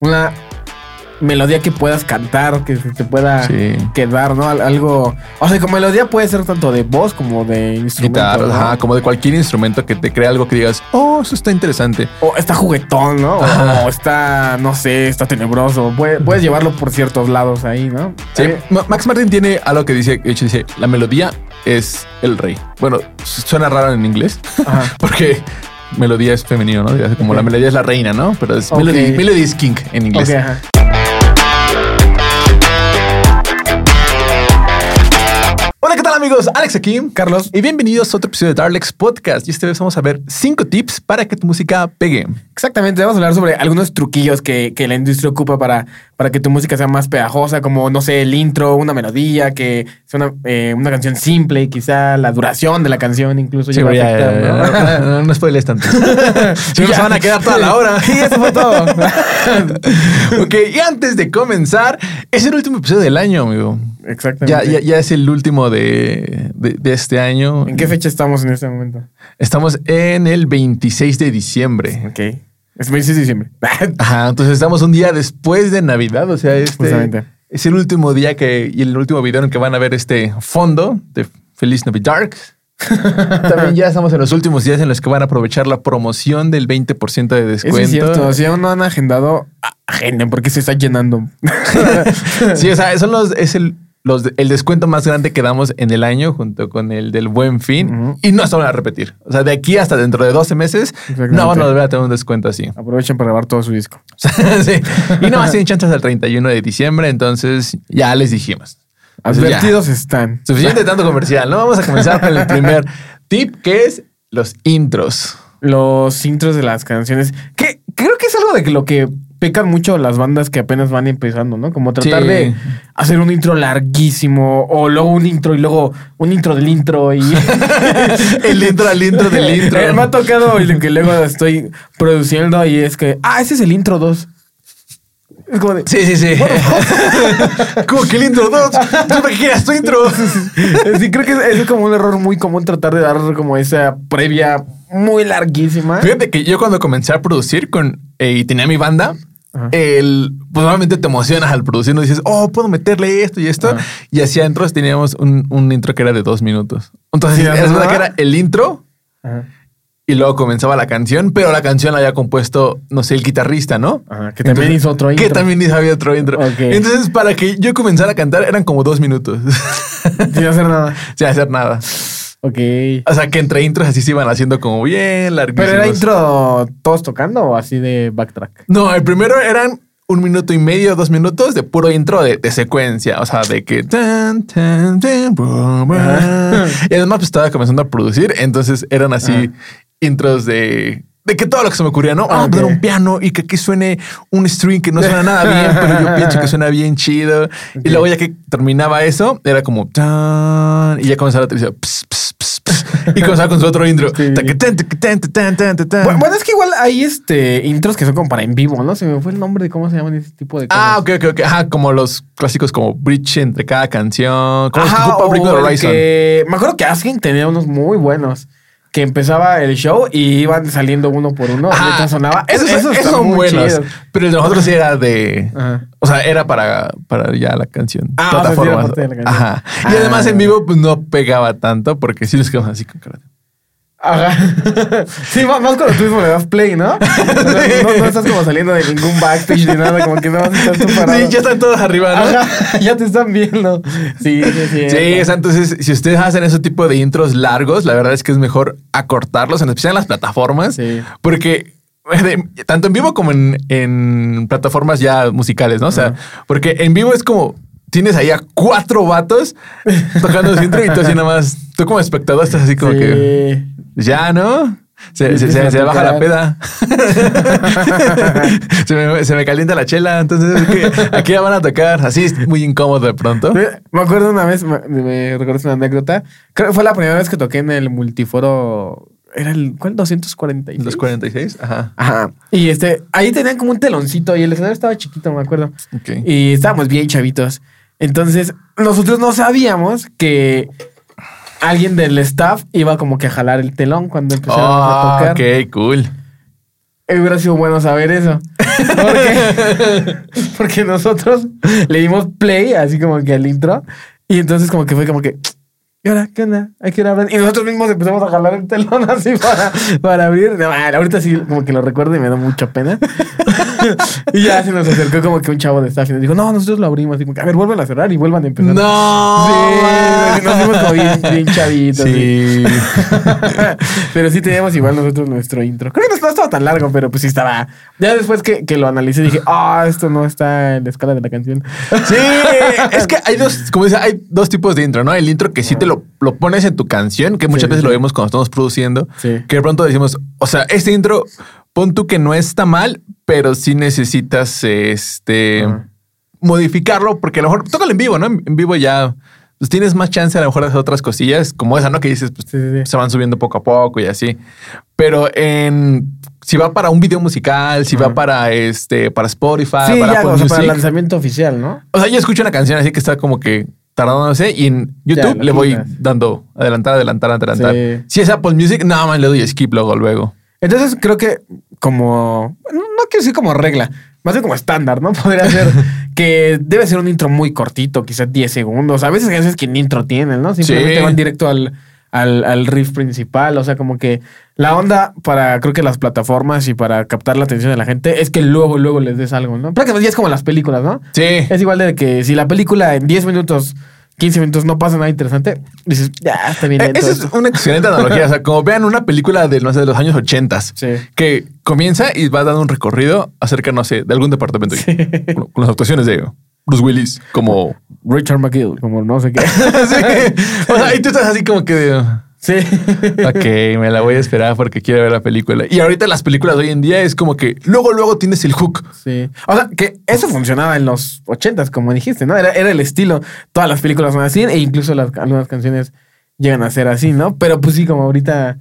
una melodía que puedas cantar, que se te pueda Sí. quedar, ¿no? Al- Algo. O sea, como melodía puede ser tanto de voz como de instrumento. Guitarra, ¿no? ajá, como de cualquier instrumento que te crea algo que digas, oh, eso está interesante. O está juguetón, ¿no? Ajá. O está, no sé, está tenebroso. Puede- puedes llevarlo por ciertos lados ahí, ¿no? Sí, Eh, Ma- Max Martin tiene algo que dice, de hecho dice, la melodía es el rey. Bueno, suena raro en inglés, Ajá. porque melodía es femenino, ¿no? Como la melodía es la reina, ¿no? Pero es Ok. melody, melody is king en inglés. Ajá. Amigos? Alex aquí. Carlos. Y bienvenidos a otro episodio de Darlex Podcast. Y esta vez vamos a ver cinco tips para que tu música pegue. Exactamente, vamos a hablar sobre algunos truquillos que, que la industria ocupa para, para que tu música sea más pegajosa, como, no sé, el intro, una melodía, que sea una, eh, una canción simple, quizá la duración de la canción incluso Sí, ya, afectar, ya, ¿no? ya, no, no spoiles tanto. si no, Ya. se van a quedar toda la hora. Sí, eso fue todo. ok, y antes de comenzar, es el último episodio del año, amigo. Exactamente. Ya, ya, ya es el último de, de- de este año. ¿En qué fecha estamos en este momento? Estamos en el 26 de diciembre. Ok. Es 26 de diciembre. Ajá, entonces estamos un día después de Navidad, o sea, este Justamente. es el último día que y el último video en el que van a ver este fondo de Feliz Navidad. También ya estamos en los últimos días en los que van a aprovechar la promoción del 20% de descuento. Eso es cierto. Si aún no han agendado, agenden porque se está llenando. Sí, o sea, son los, es el, los, el descuento más grande que damos en el año junto con el del buen fin y no se van a repetir. O sea, de aquí hasta dentro de 12 meses no van a volver a tener un descuento así. Aprovechen para grabar todo su disco. sí. Y no más tienen chances al 31 de diciembre, entonces ya les dijimos. Ya. Advertidos están. Suficiente tanto comercial, ¿no? Vamos a comenzar con el primer tip que es los intros. Los intros de las canciones. Que creo que es algo de lo que pecan mucho las bandas que apenas van empezando, ¿no? Como tratar Sí. de hacer un intro larguísimo o luego un intro y luego un intro del intro y El intro al intro del intro. Eh, me ha tocado y que luego estoy produciendo y es que, ah, ese es el intro 2. Es como de, Sí, sí, sí. ¿Cómo que el intro 2? ¿Tú para qué quieras tu intro? Sí, creo que es, es como un error muy común tratar de dar como esa previa muy larguísima. Fíjate que yo cuando comencé a producir con eh, y tenía mi banda, Ajá. el, pues obviamente te emocionas al producir, no dices, oh, puedo meterle esto y esto. Ajá. Y así adentro teníamos un, un intro que era de dos minutos. Entonces, Sí, es ajá. verdad que era el intro Ajá. y luego comenzaba la canción, pero la canción la había compuesto, no sé, el guitarrista, ¿no? Ajá, que también hizo otro intro. Que también hizo había otro intro. Entonces, para que yo comenzara a cantar, eran como dos minutos. Sin hacer nada. Sin hacer nada. Ok. O sea, que entre intros así se iban haciendo como bien larguísimos. ¿Pero era intro todos tocando o así de backtrack? No, el primero eran un minuto y medio, dos minutos de puro intro de, de secuencia. O sea, de que. tan, tan, tan. Y además, pues estaba comenzando a producir. Entonces eran así Ajá. intros de. De que todo lo que se me ocurría, ¿no? Vamos a Ok. poner un piano y que aquí suene un string que no suena nada bien, pero yo pienso que suena bien chido. Y luego ya que terminaba eso, era como tan, y ya comenzaba la ps, y comenzaba con su otro intro. Sí. Bueno, es que igual hay este intros que son como para en vivo, ¿no? Se me fue el nombre de cómo se llaman ese tipo de cosas. Ah, ok, ok, ok. Ajá, como los clásicos como bridge entre cada canción. Como los que Ajá, ocupa o el Horizon. que- me acuerdo que Asking tenía unos muy buenos. Que empezaba el show y iban saliendo uno por uno. Ajá, mientras sonaba. esos están son buenos. Pero el de nosotros sí era de. Ajá. O sea, era para, para ya la canción. Ah, o sea, sí la canción. Ajá. Y Ah. además en vivo pues, no pegaba tanto porque sí nos quedamos así con cara. Ajá. Sí, más, más cuando tú mismo le das play, ¿no? No, no estás como saliendo de ningún backstage ni nada, como que nada más estás tú parado. Sí, ya están todos arriba, ¿no? Ajá, ya te están viendo. Sí, sí, sí. Sí, o sea, entonces si ustedes hacen ese tipo de intros largos, la verdad es que es mejor acortarlos, en especial en las plataformas, Sí. porque tanto en vivo como en, en plataformas ya musicales, ¿no? O sea, porque en vivo es como tienes ahí a cuatro vatos tocando su intro y tú así nada más, tú como espectador estás así como Sí. que ya, ¿no? Se, se- baja la peda. se, me, se me calienta la chela. Entonces, aquí ya van a tocar. Así es muy incómodo de pronto. Me acuerdo una vez, me, me recuerdo una anécdota. Creo que fue la primera vez que toqué en el multiforo. Era el, ¿cuál? 246. Los 46. Ajá. Ajá. Y este, ahí tenían como un teloncito y el escenario estaba chiquito, me acuerdo. Y estábamos bien chavitos. Entonces, nosotros no sabíamos que alguien del staff iba como que a jalar el telón cuando empezábamos a Oh, tocar. ok, cool. hubiera sido bueno saber eso. Porque, porque nosotros le dimos play, así como que al intro. Y entonces como que fue como que... ¿Y ahora qué onda? Hay que ir a hablar. Y nosotros mismos empezamos a jalar el telón así para, para abrir. No, ahorita sí como que lo recuerdo y me da mucha pena. y ya se nos acercó como que un chavo de staff y nos dijo, no, nosotros lo abrimos. Como que, a ver, vuelvan a cerrar y vuelvan a empezar. No. Sí, nos dimos como bien, bien chavitos. Sí. pero sí teníamos igual nosotros nuestro intro. Creo que no estaba tan largo, pero pues sí estaba. Ya después que, que lo analicé dije, ah, esto no está en la escala de la canción. Sí, es que hay dos, como dice, hay dos tipos de intro, ¿no? El intro que sí te lo, lo pones en tu canción, que muchas Sí, veces sí. lo vemos cuando estamos produciendo, Sí. que de pronto decimos, o sea, este intro, pon tú que no está mal, pero sí necesitas este modificarlo, porque a lo mejor tócalo en vivo, ¿no? En vivo ya pues tienes más chance a lo mejor de hacer otras cosillas, como esa, ¿no? Que dices, pues, Sí, sí, sí. se van subiendo poco a poco y así. Pero en si va para un video musical, si va para este, para Spotify, para ya, o sea, para el lanzamiento oficial, ¿no? o sea, yo escucho una canción así que está como que tardándose y en YouTube le voy dando adelantar, adelantar, adelantar. Si es Apple Music, nada más le doy skip luego, luego. Entonces creo que como, no quiero decir como regla, más bien como estándar, ¿no? Podría ser que debe ser un intro muy cortito, quizás 10 segundos. A veces hay veces que ni intro tienen, ¿no? Simplemente Sí. van directo al, al, al riff principal. O sea, como que la onda para, creo que las plataformas y para captar la atención de la gente es que luego, luego les des algo, ¿no? Prácticamente ya es como las películas, ¿no? Sí. Es igual de que si la película en 10 minutos, 15 minutos no pasa nada interesante, dices, ya, está bien. Eh, Esa es esto". una excelente analogía. O sea, como vean una película de, no sé, de los años 80 Sí. que comienza y va dando un recorrido acerca, no sé, de algún departamento. Con, con las actuaciones de Bruce Willis como... Richard McGill, como no sé qué. Sí. O sea, y tú estás así como que... sí. Ok, me la voy a esperar porque quiero ver la película. Y ahorita las películas de hoy en día es como que luego, luego tienes el hook. Sí. O sea, que eso funcionaba en los ochentas, como dijiste, ¿no? Era, era el estilo. Todas las películas son así e incluso las, algunas canciones llegan a ser así, ¿no? Pero pues sí, como ahorita...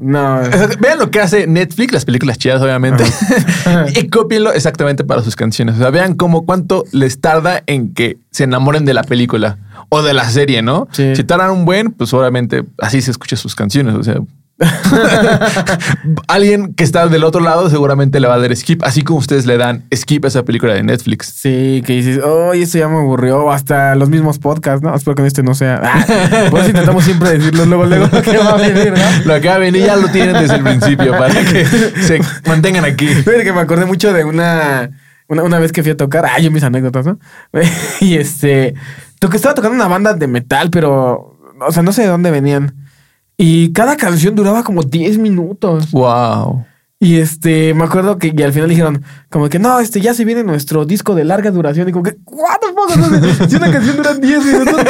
No. Vean lo que hace Netflix, las películas chidas, obviamente, y cópienlo exactamente para sus canciones. O sea, vean cómo cuánto les tarda en que se enamoren de la película o de la serie, ¿no? Sí. Si tardan un buen, pues obviamente así se escucha sus canciones. O sea, alguien que está del otro lado seguramente le va a dar skip, así como ustedes le dan skip a esa película de Netflix. Sí, que dices, oh, esto ya me aburrió. O Hasta los mismos podcasts, ¿no? Espero que en este no sea. Ah, por eso intentamos siempre decirlo luego, luego lo que va a venir, ¿no? Lo que va a venir ya lo tienen desde el principio para que se mantengan aquí. Fíjate que me acordé mucho de una, una, una vez que fui a tocar. Ay, yo mis anécdotas, ¿no? y este. Que estaba tocando una banda de metal, pero. O sea, no sé de dónde venían. Y cada canción duraba como 10 minutos. Wow. Y este, me acuerdo que y al final dijeron, como que no, este ya se viene nuestro disco de larga duración. Y como que, ¿what the fuck? Si una canción dura 10 minutos,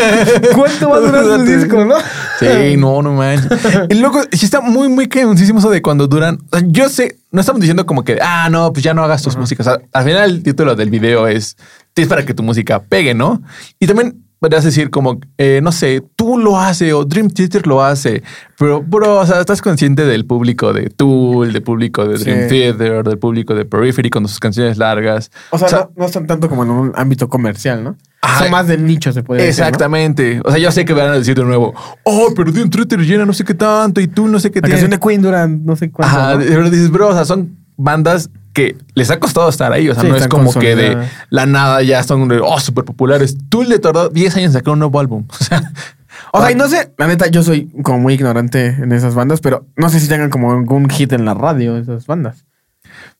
¿cuánto va a durar tu disco, no? Sí, no, no manches. Y luego, sí está muy, muy cañoncísimo eso de cuando duran. o sea, yo sé, no estamos diciendo como que, ah, no, pues ya no hagas tus músicas. O sea, al final el título del video es, es para que tu música pegue, ¿no? Y también podrías decir como, eh, no sé, tú lo haces o Dream Theater lo hace, pero, bro, o sea, estás consciente del público de Tool, del público de Dream Sí. Theater, del público de Periphery con sus canciones largas. O sea, no, no están tanto como en un ámbito comercial, ¿no? Ajá. Son más de nicho, se puede decir. ¿no? Exactamente. O sea, yo sé que van a decir de nuevo, oh, pero Dream Theater llena no sé qué tanto y tú no sé qué La tiene. canción de Queen dura no sé cuánto. Ajá, ¿no? de verdad dices, bro, o sea, son bandas que les ha costado estar ahí. O sea, Sí, no es como que de la nada ya son de, oh, súper populares. Tú le tardó 10 años en sacar un nuevo álbum. O sea, O sea, y no sé, la neta, yo soy como muy ignorante en esas bandas, pero no sé si tengan como algún hit en la radio esas bandas.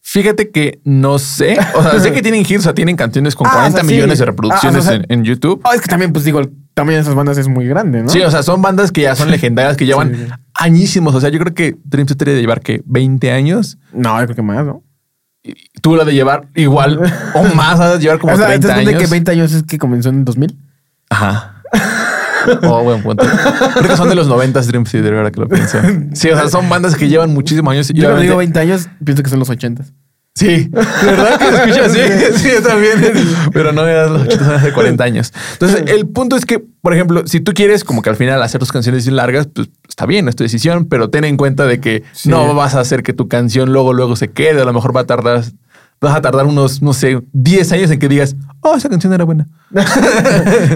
fíjate que no sé. O sea, sé que tienen hits, o sea, tienen canciones con Ah, 40 o sea, sí. millones de Ah, reproducciones o sea, en, en YouTube. Oh, es que también, pues digo, el tamaño de esas bandas es muy grande, ¿no? Sí, o sea, son bandas que ya son legendarias, que llevan Sí, sí. añísimos. O sea, yo creo que Dream Theater debe llevar que 20 años. No, yo creo que más, ¿no? Tú la de llevar igual o más, has de llevar como o sea, 30 entonces ponte años. que 20 años es que comenzó en 2000. Ajá. Oh, buen punto. Creo que son de los 90 Dream Theater, ahora que lo pienso. Sí, o sea, son bandas que llevan muchísimos años. y Yo cuando digo 20 años, pienso que son los 80. Sí, ¿verdad? Que se escucha así. Sí, yo también. Pero no eran los 80, son hace 40 años. Entonces, el punto es que, por ejemplo, si tú quieres como que al final hacer tus canciones largas, pues está bien, es tu decisión, pero ten en cuenta de que Sí. no vas a hacer que tu canción luego, luego se quede. A lo mejor va a tardar, vas a tardar unos, no sé, 10 años en que digas, oh, esa canción era buena.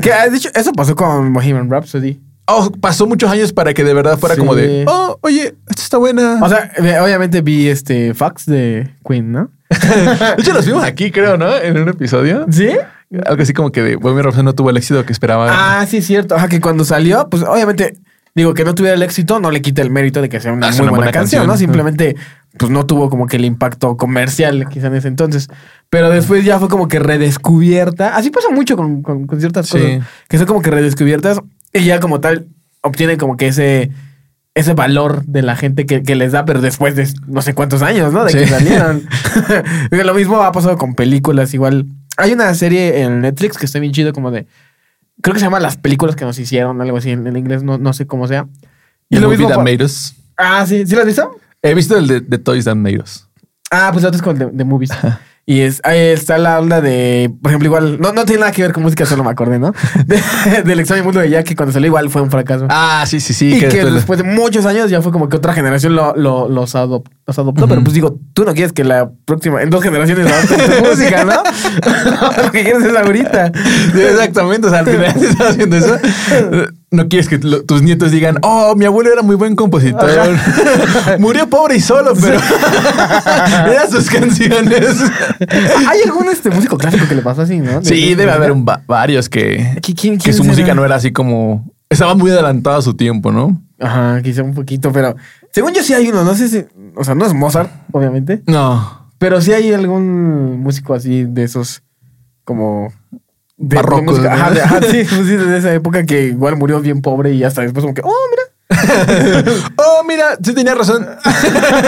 que de hecho, eso pasó con Bohemian Rhapsody. Oh, pasó muchos años para que de verdad fuera Sí. como de, oh, oye, esta está buena. O sea, eh, obviamente vi este fax de Queen, ¿no? de hecho, los vimos aquí, creo, ¿no? En un episodio. ¿Sí? Algo así como que de Bohemian Rhapsody no tuvo el éxito que esperaba. Ah, sí, es cierto. Ajá, que cuando salió, pues obviamente, digo, que no tuviera el éxito, no le quita el mérito de que sea una Ah, muy una buena, buena canción, canción. ¿no? Simplemente, pues no tuvo como que el impacto comercial quizá en ese entonces. Pero después ya fue como que redescubierta. Así pasa mucho con, con- con ciertas Sí. cosas. Que son como que redescubiertas y ya como tal obtienen como que ese... Ese valor de la gente que, que les da, pero después de no sé cuántos años, ¿no? De que salieron. Lo mismo ha pasado con películas, igual. Hay una serie en Netflix que está bien chido, como de. Creo que se llama Las películas que nos hicieron, algo así en, en inglés, no, no sé cómo sea. y lo lo mismo Us. Ah, sí, ¿sí lo has visto? He visto el de, de Toys That Made Us. Ah, pues otro es con de, de movies. Y es, ahí está la onda de, por ejemplo, igual, no, no tiene nada que ver con música, solo me acordé, ¿no? De- del extraño mundo de Jack, que cuando salió igual fue un fracaso. Ah, sí, sí, sí. y que, después- de muchos años ya fue como que otra generación lo, lo- los, adop- los adoptó. Pero pues digo, tú no quieres que la próxima, en dos generaciones adopten tu música, ¿no? Lo que quieres es ahorita. Sí, exactamente. O sea, al final si estás haciendo eso. No quieres que lo- tus nietos digan, oh, mi abuelo era muy buen compositor. Murió pobre y solo, pero eran sus canciones. ¿Hay algún este músico clásico que le pasó así, no? De- Sí, de- debe haber un varios que, ¿Qui- quién- que quién su será? música no era así como. Estaba muy adelantada a su tiempo, ¿no? Ajá, quizá un poquito, pero según yo sí hay uno, no sé si, o sea, no es Mozart, obviamente, No. pero sí hay algún músico así de esos como de, Barrocos, de música. ¿no? Ajá, de, ajá, sí, sí, de esa época que igual murió bien pobre y hasta después como que, oh, mira. Oh, mira, sí tenía razón.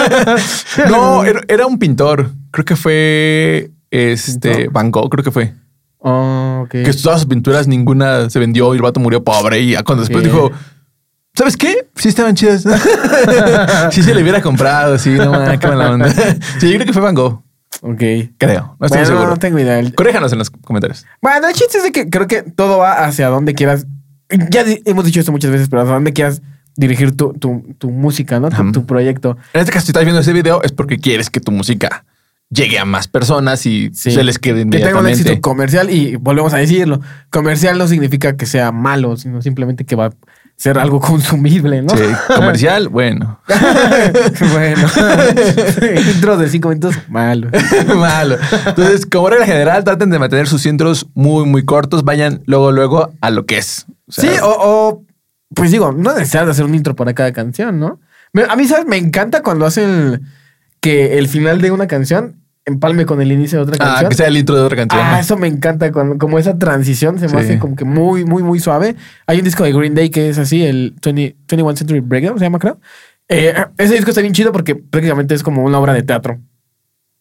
no, era, un pintor. Creo que fue este ¿Pintor? Van Gogh, creo que fue. Oh, ok. Que todas sus pinturas, ninguna se vendió y el vato murió pobre. Y ya cuando después dijo, ¿sabes qué? Sí estaban chidas. sí se le hubiera comprado, sí, no man, qué mala onda. sí, yo creo que fue Van Gogh. Ok. Creo, no estoy Bueno, seguro. no tengo idea. Corréjanos en los comentarios. Bueno, el chiste es de que creo que todo va hacia donde quieras. Ya hemos dicho esto muchas veces, pero hacia donde quieras dirigir tu, tu, tu música, ¿no? Tu, proyecto. En este caso, si estás viendo este video, es porque quieres que tu música llegue a más personas y Sí. se les quede Que tenga un inmediatamente. éxito comercial y volvemos a decirlo. Comercial no significa que sea malo, sino simplemente que va ser algo consumible, ¿no? Sí, comercial, bueno. bueno. Intro de cinco minutos, malo. Malo. Entonces, como regla general, traten de mantener sus intros muy, muy cortos. Vayan luego, luego a lo que es. O sea, sí, o, o, pues digo, no necesitas hacer un intro para cada canción, ¿no? A mí, ¿sabes? Me encanta cuando hacen que el final de una canción empalme con el inicio de otra ah, canción. que sea el intro de otra canción. Ah, eso me encanta, cuando, como esa transición se me Sí. hace como que muy, muy, muy suave. Hay un disco de Green Day que es así, el 20, 21 Century Breakdown, se llama, creo. Eh, ese disco está bien chido porque prácticamente es como una obra de teatro.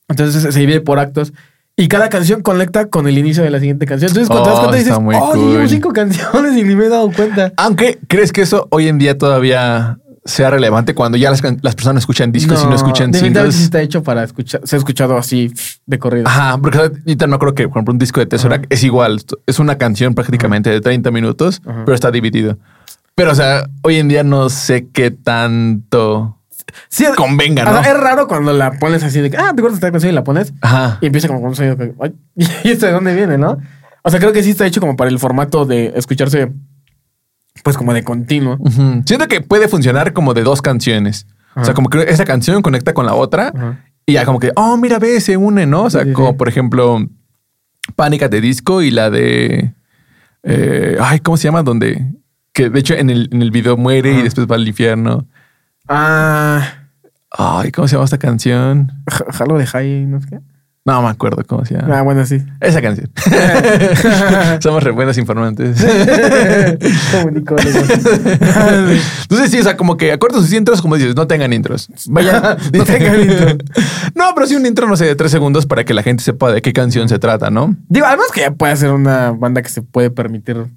Entonces se divide por actos y cada canción conecta con el inicio de la siguiente canción. Entonces cuando te das Oh, cuenta dices, oh, yo llevo cool. cinco canciones y ni me he dado cuenta. Aunque, ¿crees que eso hoy en día todavía sea relevante cuando ya las, las personas escuchan discos y no escuchan singles? está hecho para escuchar, se ha escuchado así de corrido. Ajá, porque ahorita no creo que, por ejemplo, un disco de Ajá. es igual. Es una canción prácticamente de 30 minutos, pero está dividido. Pero, o sea, hoy en día no sé qué tanto Sí, convenga, o ¿no? sea, es raro cuando la pones así de que, ah, te acuerdas de esta canción y la pones Ajá. y empieza como con un sonido que, ay, ¿y esto de dónde viene, no? O sea, creo que sí está hecho como para el formato de escucharse, pues como de continuo. Siento que puede funcionar como de dos canciones. O sea, como que esa canción conecta con la otra Ajá. y ya como que, oh, mira, ve, se une, ¿no? O sea, Sí, como sí. por ejemplo, Pánica de Disco y la de. eh, ay, ¿cómo se llama? Donde. Que de hecho en el, en el video muere y después va al infierno. Ah, Ay, ¿cómo se llama esta canción? Ja- Jalo de High, no sé qué. No me acuerdo cómo se llama. Ah, bueno, sí. Esa canción. Somos re buenos informantes. Comunicólogos. Entonces, sí, o sea, como que acorten sus intros, como dices, no tengan intros. Vaya, No tengan intro. No, pero sí un intro, no sé, de tres segundos para que la gente sepa de qué canción se trata, ¿no? Digo, además que ya puede ser una banda que se puede permitir,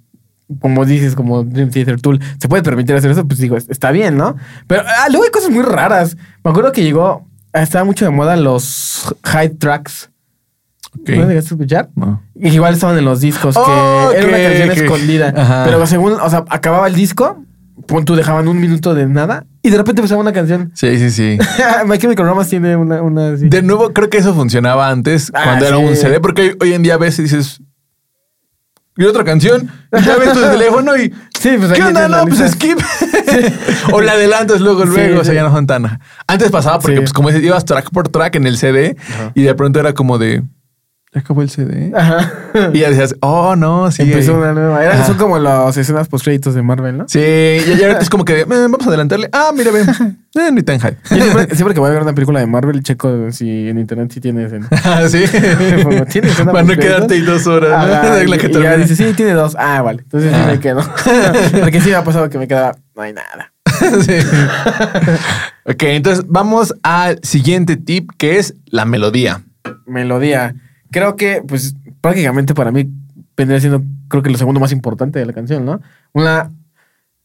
como dices, como Dream Theater Tool, se puede permitir hacer eso, pues digo, es- está bien, ¿no? Pero ah, luego hay cosas muy raras. Me acuerdo que llegó, estaba mucho de moda los high tracks. Ok. ¿No llegaste a escuchar? No. Y igual estaban en los discos, que Oh, era una canción escondida. Ajá. Pero según, o sea, acababa el disco, pon tú dejaban un minuto de nada y de repente empezaba una canción. Sí, sí, sí. My Chemical Romance tiene una, una. De nuevo, creo que eso funcionaba antes Ah, cuando era un CD, porque hoy, hoy en día a veces dices, y otra canción, y ya ves tu teléfono y. Sí, pues ¿Qué onda? No, pues skip. o la adelantas luego, Sí, luego, o sea, sí. ya no son tan. Antes pasaba porque, pues, como ibas track por track en el CD y de pronto era como de. Ya acabó el CD. Ajá. Y ya decías, oh, no, sí. Empezó una nueva. Eran, son como las escenas post créditos de Marvel, ¿no? Sí, y ya ahorita es como que eh, vamos a adelantarle. Ah, mira, ven. Eh, ni tan hype. Yo siempre, siempre que voy a ver una película de Marvel, checo si en internet si tienes en. Ah, sí. Como, ¿tiene escena Para no post-créditos? quedarte ahí dos horas. ¿no? Ajá, De la y- que y ya termina. dice, sí, tiene dos. Ah, vale. Entonces sí Ah. me quedo. Porque sí me ha pasado que me quedaba, no hay nada. Sí. ok, entonces vamos al siguiente tip que es la melodía. Melodía. Creo que, pues, prácticamente para mí vendría siendo, creo que lo segundo más importante de la canción, ¿no? Una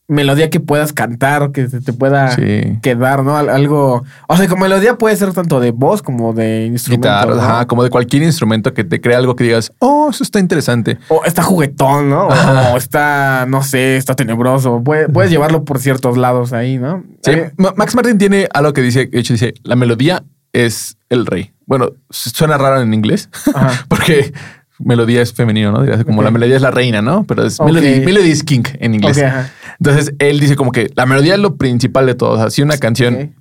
melodía que puedas cantar, que se te pueda Sí. quedar, ¿no? Al- Algo. O sea, como melodía puede ser tanto de voz como de instrumento. Guitarra, ¿no? ajá, como de cualquier instrumento que te crea algo que digas, oh, eso está interesante. O está juguetón, ¿no? Ajá. O está, no sé, está tenebroso. Puede- puedes llevarlo por ciertos lados ahí, ¿no? Sí, Eh, Ma- Max Martin tiene algo que dice, de hecho dice, la melodía es el rey. Bueno, suena raro en inglés, Ajá. porque melodía es femenino, ¿no? Diría, Como la melodía es la reina, ¿no? Pero es Ok. melody, melody is king en inglés. Entonces, él dice como que la melodía es lo principal de todo. O sea, si una canción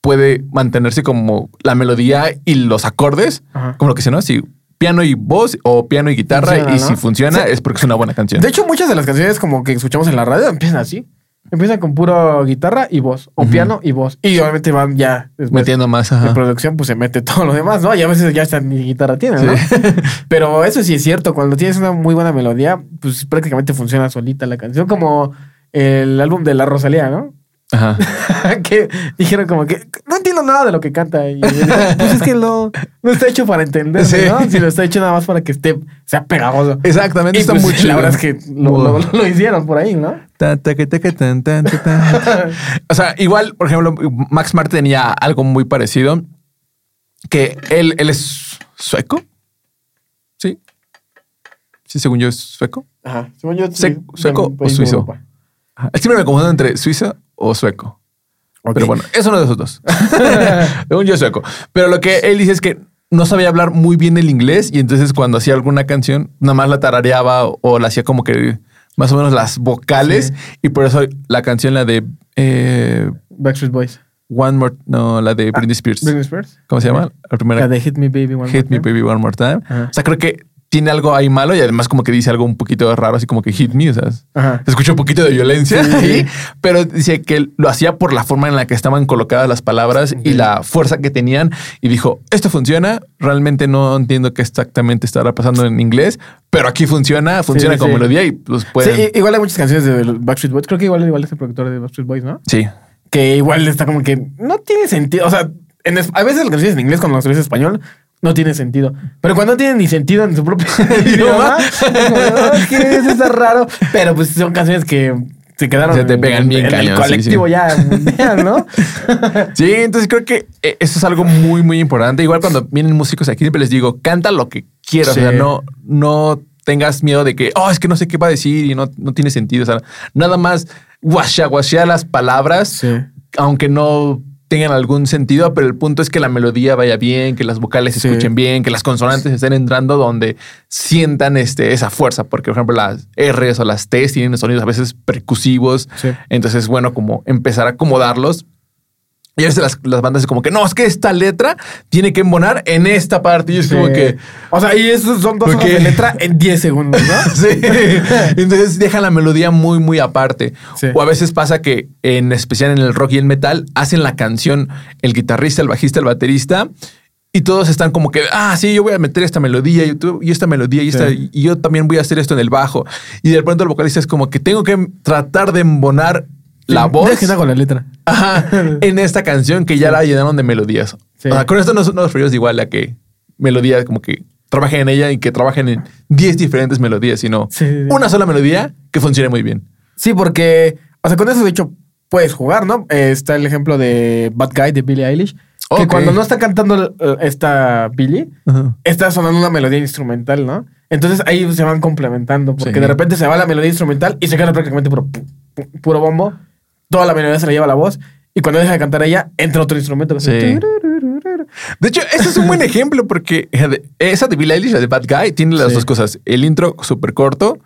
puede mantenerse como la melodía y los acordes, Ajá. como lo que sea, ¿no? Si piano y voz o piano y guitarra Funciona, y ¿no? si funciona es porque es una buena canción. De hecho, muchas de las canciones como que escuchamos en la radio empiezan así. Empiezan con puro guitarra y voz, o piano y voz. Y obviamente van ya Metiendo más. de ajá. producción, pues se mete todo lo demás, ¿no? Y a veces ya hasta ni guitarra tiene, ¿no? Pero eso sí es cierto, cuando tienes una muy buena melodía, pues prácticamente funciona solita la canción, como el álbum de La Rosalía, ¿no? Ajá. que dijeron como que no entiendo nada de lo que canta. Y yo digo, pues es que no, no está hecho para entender, Sí. ¿no? Sino está hecho nada más para que esté, sea pegajoso. Exactamente. Y está pues, muy chido. la verdad es que lo, lo- lo hicieron por ahí, ¿no? O sea, igual, por ejemplo, Max Martin tenía algo muy parecido. Que él, él es sueco. Sí. Sí, según yo es sueco. Ajá. Según yo, ¿sueco del o suizo? Ajá. Siempre me confundo entre suizo o sueco. Pero bueno, es uno de esos dos. Según yo sueco. Pero lo que él dice es que no sabía hablar muy bien el inglés y entonces cuando hacía alguna canción, nada más la tarareaba o, o la hacía como que más o menos las vocales Sí. y por eso la canción, la de eh, Backstreet Boys. One More, no, la de Britney Spears. Britney Spears. ¿Cómo se llama? La primera. La de Hit Me Baby One More Hit Me. Baby One More Time. Ajá. O sea, creo que tiene algo ahí malo y además como que dice algo un poquito raro, así como que hit me, o sea, Ajá. se escucha un poquito de violencia Sí. ahí, pero dice que lo hacía por la forma en la que estaban colocadas las palabras y la fuerza que tenían y dijo, esto funciona, realmente no entiendo qué exactamente estará pasando en inglés, pero aquí funciona, funciona Sí, sí. melodía y pues pueden... Igual hay muchas canciones de los Backstreet Boys. Creo que igual, igual es el productor de Backstreet Boys, ¿no? Sí. Que igual está como que no tiene sentido. O sea, en a veces las canciones en inglés cuando las en español no tiene sentido. Pero cuando no tienen ni sentido en su propio idioma, "Ah, es está raro. Pero pues son canciones que se quedaron Se te en- pegan bien en, el cañón, colectivo sí. ya mundial, ¿no? Sí, entonces creo que eh, eso es algo muy, muy importante. Igual cuando vienen músicos aquí, siempre les digo, canta lo que quieras. Sí. O sea, no, no tengas miedo de que, oh, es que no sé qué va a decir y no, no tiene sentido. O sea, nada más guasha, guashea las palabras, aunque no tengan algún sentido, pero el punto es que la melodía vaya bien, que las vocales se Sí. escuchen bien, que las consonantes estén entrando donde sientan este, esa fuerza, porque por ejemplo las R's o las T's tienen sonidos a veces percusivos, Sí. entonces, bueno, como empezar a acomodarlos. Y a veces las, las bandas es como que no, es que esta letra tiene que embonar en esta parte. Y es como que. O sea, y esos son dos hojas de letra en 10 segundos, ¿no? Sí. Entonces dejan la melodía muy, muy aparte. Sí. O a veces pasa que, en especial en el rock y el metal, hacen la canción el guitarrista, el bajista, el baterista. Y todos están como que, ah, sí, yo voy a meter esta melodía y, tú- y esta melodía y, Sí. esta, y yo también voy a hacer esto en el bajo. Y de pronto el vocalista es como que tengo que tratar de embonar la voz. Con la letra. Ajá, en esta canción que ya la llenaron de melodías. Sí. O sea, con esto no, no nos referimos igual a que melodía, como que trabajen en ella y que trabajen en 10 diferentes melodías, sino Sí, sí, sí. una sola melodía que funcione muy bien. Sí, porque, o sea, con eso de hecho puedes jugar, ¿no? Eh, está el ejemplo de Bad Guy de Billie Eilish, que cuando no está cantando eh, esta Billie, está sonando una melodía instrumental, ¿no? Entonces ahí se van complementando, porque de repente se va la melodía instrumental y se queda prácticamente puro, pu- pu- puro bombo. Toda la melodía se la lleva la voz y cuando deja de cantar ella, entra otro instrumento. que Sí. De hecho, ese es un buen ejemplo porque esa de Billie Eilish, la de Bad Guy, tiene las dos cosas. El intro súper corto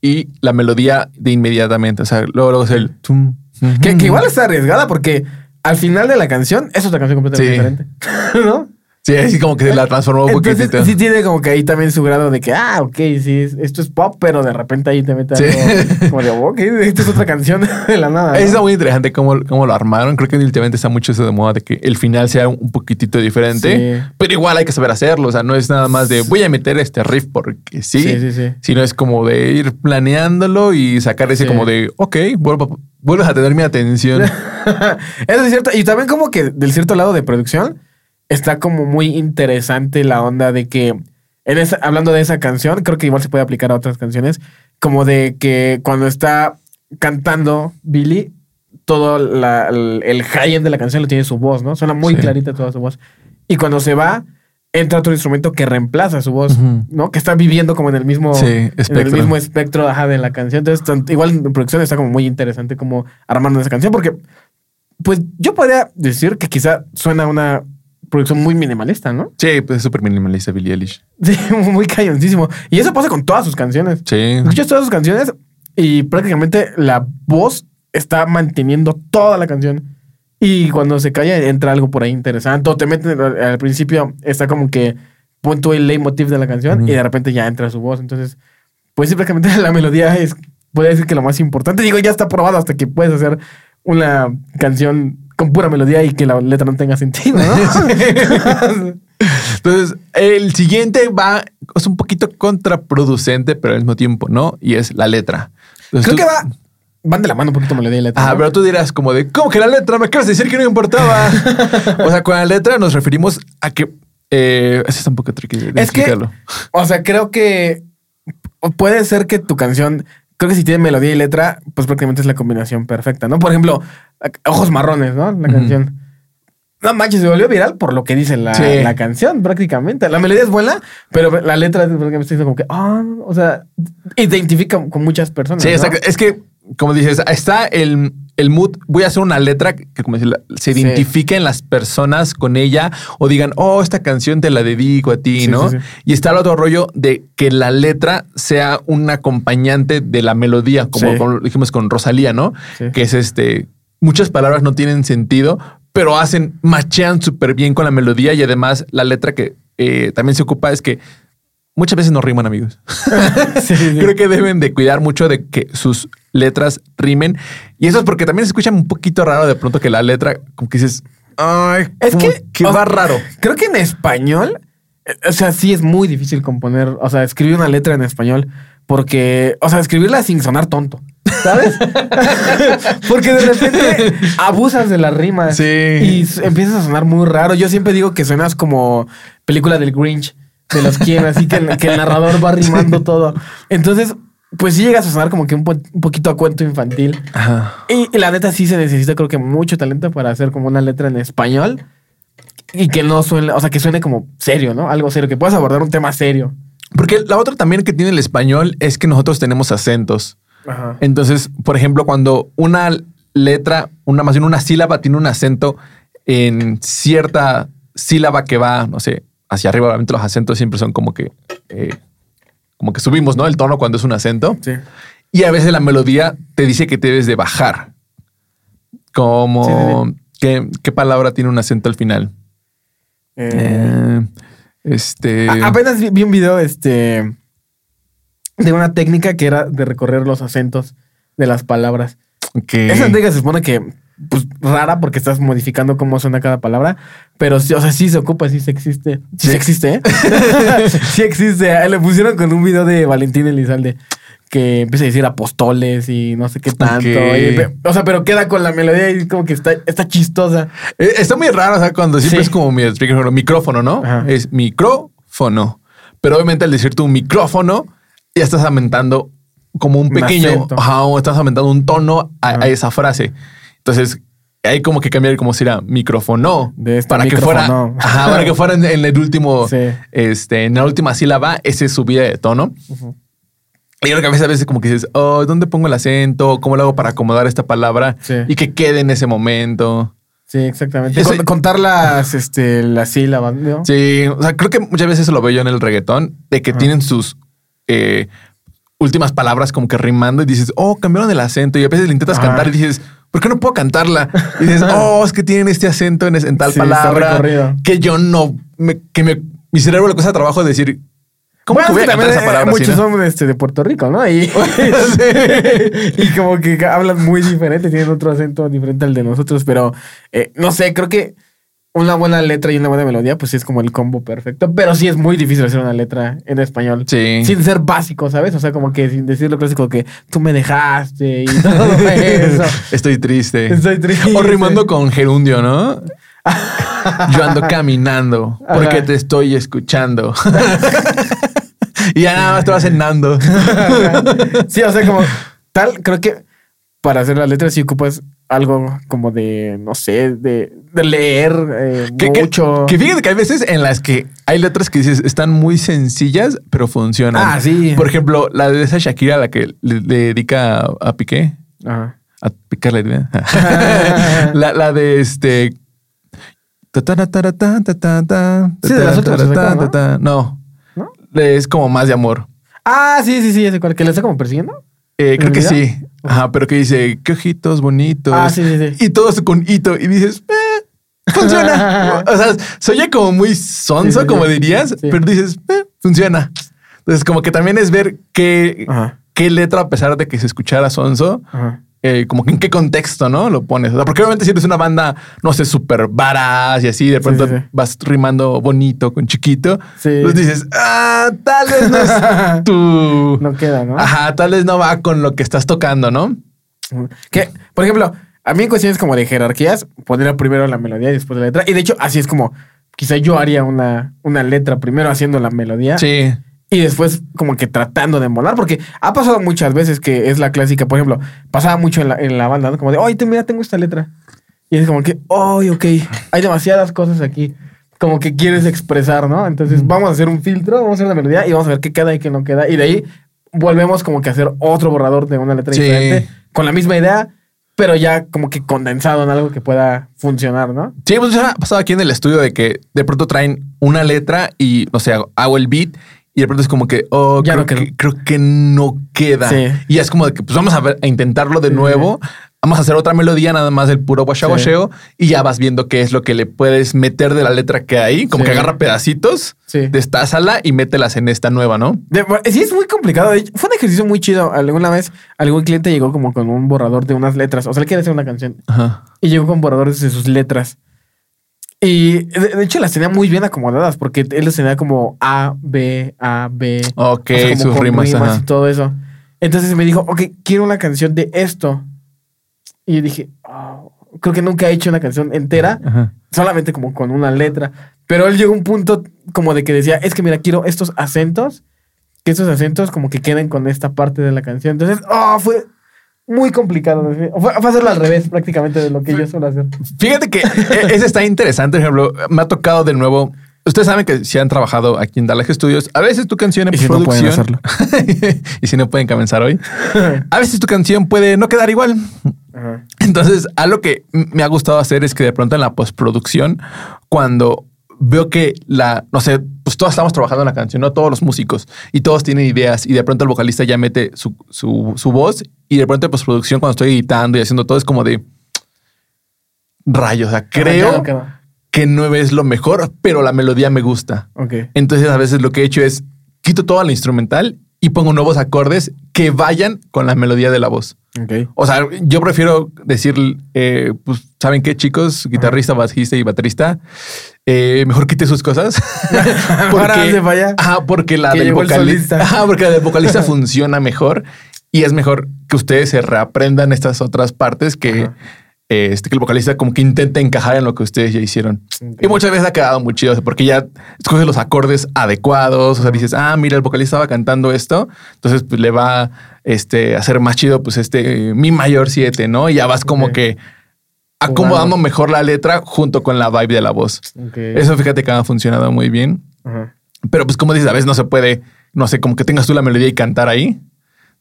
y la melodía de inmediatamente. O sea, luego, luego es el... que, que, igual está arriesgada porque al final de la canción es otra canción completamente diferente. ¿No? Sí, así como que la transformó un poquitito. Sí, tiene como que ahí también su grado de que, ah, ok, sí, esto es pop, pero de repente ahí te mete algo como de, ok, esta es otra canción de la nada. Es muy interesante cómo, cómo, lo armaron. Creo que últimamente está mucho eso de moda de que el final sea un poquitito diferente, pero igual hay que saber hacerlo. O sea, no es nada más de voy a meter este riff porque sí, sí, sí, sino es como de ir planeándolo y sacar ese como de, ok, vuelves a tener mi atención. eso es cierto. Y también como que del cierto lado de producción está como muy interesante la onda de que, en esa, hablando de esa canción, creo que igual se puede aplicar a otras canciones, como de que cuando está cantando Billy, todo el, high-end de la canción lo tiene su voz, ¿no? Suena muy clarita toda su voz. Y cuando se va, entra otro instrumento que reemplaza su voz, ¿no? Que está viviendo como en el mismo, en el mismo espectro de la canción. Entonces, igual en producción está como muy interesante como armando esa canción, porque pues yo podría decir que quizá suena una producción muy minimalista, ¿no? Sí, pues es súper minimalista Billie Eilish. Sí, muy cañoncísimo. Y eso pasa con todas sus canciones. Sí. Escuchas todas sus canciones y prácticamente la voz está manteniendo toda la canción. Y cuando se calla entra algo por ahí interesante. O te meten al principio, está como que punto el leitmotiv de la canción y de repente ya entra su voz. Entonces, pues sí, prácticamente la melodía es, puede decir que lo más importante. Digo, ya está probado hasta que puedes hacer una canción con pura melodía y que la letra no tenga sentido, ¿no? Entonces, el siguiente va, es un poquito contraproducente, pero al mismo tiempo, ¿no? Y es la letra. Creo que va, van de la mano un poquito melodía y letra. Ah, pero tú dirás como de, ¿cómo que la letra? Me acabas de decir que no importaba. o sea, con la letra nos referimos a que... Eh, eso está un poco tricky de es que, o sea, creo que puede ser que tu canción creo que si tiene melodía y letra, pues prácticamente es la combinación perfecta, ¿no? Por ejemplo, Ojos Marrones, ¿no? La canción. No manches, se volvió viral por lo que dice la, canción, prácticamente. La melodía es buena, pero la letra prácticamente como que, ah, o sea, identifica con muchas personas. Sí, es que, como dices, está el, el mood, voy a hacer una letra que como decir, se identifique en las personas con ella o digan, oh, esta canción te la dedico a ti, ¿no? y está el otro rollo de que la letra sea un acompañante de la melodía, como, dijimos con Rosalía, ¿no? Que es este, muchas palabras no tienen sentido, pero hacen, machean súper bien con la melodía y además la letra que eh, también se ocupa es que muchas veces no riman, amigos. Creo que deben de cuidar mucho de que sus letras rimen. Y eso es porque también se escucha un poquito raro de pronto que la letra, como que dices, ay, es que, que va raro. Creo que en español, eh, o sea, sí es muy difícil componer, o sea, escribir una letra en español, porque, o sea, escribirla sin sonar tonto. ¿Sabes? Porque de repente abusas de las rimas sí. y empiezas a sonar muy raro. Yo siempre digo que suenas como película del Grinch, de los quien, así que, que el narrador va rimando todo. Entonces, pues sí llegas a sonar como que un, poquito a cuento infantil. Y, la neta sí se necesita, creo que mucho talento para hacer como una letra en español y que no suene, o sea, que suene como serio, ¿no? Algo serio, que puedas abordar un tema serio. Porque la otra también que tiene el español es que nosotros tenemos acentos. Entonces, por ejemplo, cuando una letra, una más bien una sílaba tiene un acento en cierta sílaba que va, no sé, hacia arriba, obviamente los acentos siempre son como que, eh, como que subimos, ¿no? El tono cuando es un acento. Sí. Y a veces la melodía te dice que debes de bajar. Como, ¿qué, palabra tiene un acento al final? Eh, eh, este. apenas vi un video, este de una técnica que era de recorrer los acentos de las palabras. Esa técnica se supone que pues rara porque estás modificando cómo suena cada palabra, pero sí, o sea, sí se ocupa, sí se existe. Sí, se existe, ¿eh? sí existe. Le pusieron con un video de Valentín Elizalde que empieza a decir apóstoles y no sé qué tanto. o sea, pero queda con la melodía y como que está, está chistosa. Eh, está muy raro, o sea, cuando siempre es como mi micrófono, ¿no? Es micrófono. Pero obviamente al decir tu micrófono, ya estás aumentando como un pequeño, o estás aumentando un tono a, esa frase. Entonces, hay como que cambiar como si era micrófono este para que fuera para que fuera en, el último este en la última sílaba ese subida de tono. Y creo que a veces, como que dices oh dónde pongo el acento cómo lo hago para acomodar esta palabra y que quede en ese momento. Sí, exactamente. Eso- Con- contar las, este, las sílabas, ¿no? Sí, o sea, creo que muchas veces eso lo veo yo en el reggaetón, de que tienen sus eh, últimas palabras como que rimando y dices, oh, cambiaron el acento. Y a veces le intentas cantar y dices, ¿por qué no puedo cantarla? Y dices, oh, es que tienen este acento en, en tal Sí, palabra que yo no, me- que me, mi cerebro le cuesta trabajo decir, ¿cómo Bueno, que también esa eh, palabra? así, muchos no? son este, de Puerto Rico, ¿no? Y, y como que hablan muy diferente, tienen otro acento diferente al de nosotros, pero eh, no sé, creo que una buena letra y una buena melodía, pues sí es como el combo perfecto, pero sí es muy difícil hacer una letra en español. Sí. Sin ser básico, ¿sabes? O sea, como que sin decir lo clásico que tú me dejaste y todo eso. Estoy triste. Estoy triste. O rimando con gerundio, ¿no? Yo ando caminando porque Ajá. te estoy escuchando. y ya nada más te vas cenando. sí, o sea, como tal, creo que para hacer la letra sí ocupas algo como de, no sé, de, leer eh, mucho. Que, fíjate que hay veces en las que hay letras que dices están muy sencillas, pero funcionan. Ah, sí. Por ejemplo, la de esa Shakira, la que le, dedica a, Piqué. Ajá. A picar la idea. la, de este. No. ¿No? Es como más de amor. Ah, sí, sí, sí, ese cual que le está como persiguiendo. Eh, creo que sí. Ajá, pero que dice, qué ojitos bonitos. Ah, sí, sí, sí. Y todo eso con hito. Y dices, eh, funciona. o sea, se oye como muy sonso, Sí, sí, como sí. dirías, pero dices, eh, funciona. Entonces, como que también es ver qué, Ajá. qué letra, a pesar de que se escuchara sonso, Ajá. Eh, como que en qué contexto, ¿no? Lo pones. O sea, porque obviamente si eres una banda, no sé, súper varas y así, de pronto sí, sí. vas rimando bonito con chiquito, Sí. pues dices, ah, tal vez no es tu... No queda, ¿no? Ajá, tal vez no va con lo que estás tocando, ¿no? Que, por ejemplo, a mí en cuestiones como de jerarquías, pondría primero la melodía y después la letra. Y de hecho, así es como quizá yo haría una, una letra primero haciendo la melodía Sí. Y después como que tratando de molar, porque ha pasado muchas veces que es la clásica, por ejemplo, pasaba mucho en la, en la banda, ¿no? Como de, oye, te- mira, tengo esta letra. Y es como que, oye, ok, hay demasiadas cosas aquí. Como que quieres expresar, ¿no? Entonces vamos a hacer un filtro, vamos a hacer una melodía y vamos a ver qué queda y qué no queda. Y de ahí volvemos como que a hacer otro borrador de una letra Sí. diferente, con la misma idea, pero ya como que condensado en algo que pueda funcionar, ¿no? Sí, pues eso ha pasado aquí en el estudio de que de pronto traen una letra y, no sé, hago el beat y de pronto es como que, oh, Ya creo, no que, creo que no queda. Sí. Y es como de que, pues vamos a, ver- a intentarlo de Sí. nuevo. Vamos a hacer otra melodía, nada más del puro Sí. guachaguacheo y ya vas viendo qué es lo que le puedes meter de la letra que hay. Como Sí. que agarra pedacitos, Sí. destázala y mételas en esta nueva, ¿no? De- sí, es muy complicado. De Fue un ejercicio muy chido. Alguna vez algún cliente llegó como con un borrador de unas letras. O sea, él quiere hacer una canción. Ajá. Y llegó con borradores de sus letras. Y de, hecho las tenía muy bien acomodadas porque él las tenía como A, B, A, B. Ok, o sea, sus rimas. ajá. y todo eso. Entonces me dijo, ok, quiero una canción de esto. Y yo dije, "Oh, creo que nunca he hecho una canción entera, Ajá. solamente como con una letra. Pero él llegó a un punto como de que decía, es que mira, quiero estos acentos, que estos acentos como que queden con esta parte de la canción. Entonces, oh, fue muy complicado. Fue, fue hacerlo al revés prácticamente de lo que yo suelo hacer. Fíjate que e- ese está interesante. Por ejemplo, me ha tocado de nuevo. Ustedes saben que si han trabajado aquí en Dallas Studios, a veces tu canción en Y si no pueden producción. y si no pueden comenzar hoy, a veces tu canción puede no quedar igual. Ajá. Entonces, algo que me ha gustado hacer es que de pronto en la postproducción, cuando veo que la, no sé, pues todos estamos trabajando en la canción, no todos los músicos, y todos tienen ideas, y de pronto el vocalista ya mete su, su, su voz, y de pronto en postproducción, cuando estoy editando y haciendo todo, es como de rayos. O sea, ya creo que no es lo mejor, pero la melodía me gusta. Ok. Entonces, a veces lo que he hecho es quito toda la instrumental y pongo nuevos acordes que vayan con la melodía de la voz. Ok. O sea, yo prefiero decir, eh, pues, ¿saben qué, chicos? Guitarrista, bajista y baterista, eh, mejor quite sus cosas. Para allá. ajá, porque la del vocalista, ajá, porque la del vocalista funciona mejor y es mejor que ustedes se reaprendan estas otras partes que, eh, este, que el vocalista como que intente encajar en lo que ustedes ya hicieron. Y muchas veces ha quedado muy chido, o sea, porque ya escoges los acordes adecuados, o sea, dices, ah, mira, el vocalista estaba cantando esto, entonces pues le va este, a hacer más chido, pues este, mi mayor 7, ¿no? Y ya vas como que acomodando mejor la letra junto con la vibe de la voz. Eso fíjate que ha funcionado muy bien. Ajá. Pero pues como dices, a veces no se puede, no sé, como que tengas tú la melodía y cantar ahí.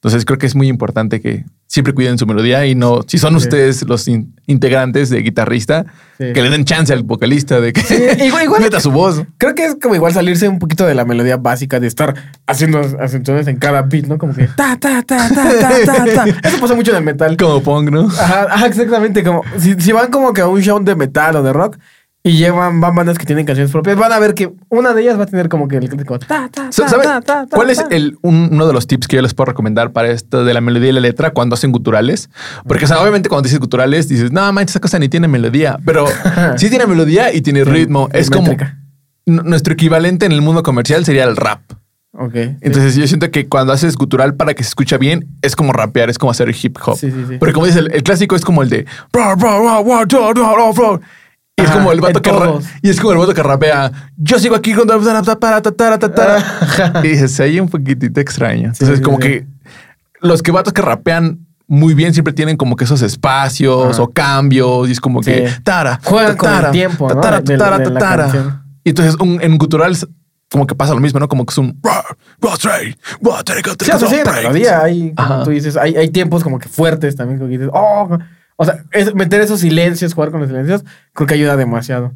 Entonces creo que es muy importante que siempre cuiden su melodía y no, si son Sí. ustedes los in- integrantes de guitarrista, Sí. que le den chance al vocalista de que igual- igual- meta su voz. Creo que es como igual salirse un poquito de la melodía básica de estar haciendo acentuaciones en cada beat, ¿no? Como que ta, ta, ta, ta, ta, ta, ta. Eso pasa mucho en el metal. Como punk, ¿no? Ajá, ajá, exactamente. Como si, si van como que a un show de metal o de rock y llevan van bandas que tienen canciones propias, van a ver que una de ellas va a tener como que el crítico ta, ta, ta, ¿sabe ta, ta, ta, ¿Cuál es el, un- uno de los tips que yo les puedo recomendar para esto de la melodía y la letra cuando hacen guturales? Porque, o sea, obviamente cuando dices guturales dices, no, manches, esa cosa ni tiene melodía, pero sí tiene melodía y tiene ritmo. es Es como nuestro equivalente en el mundo comercial sería el rap. Ok. Entonces yo siento que cuando haces gutural para que se escucha bien, es como rapear, es como hacer hip hop. Sí, sí, sí. Pero como dices, el, el clásico es como el de... Y es como el vato que ra- y es como el vato que rapea. Yo sigo aquí con y dices, se oye un poquitito extraño. Entonces, sí, como sí. que los que vatos que rapean muy bien siempre tienen como que esos espacios Ajá. o cambios y es como que tara, Juegan con el tatara, tiempo, ¿no? tatara, de- de- tatara, de. Y entonces un, en gutural como que pasa lo mismo, ¿no? Como que es un Sí, o sea, sí, en la melodía hay, tú dices, hay, hay tiempos como que fuertes también, como que dices, oh, o sea, es- meter esos silencios, jugar con los silencios, creo que ayuda demasiado,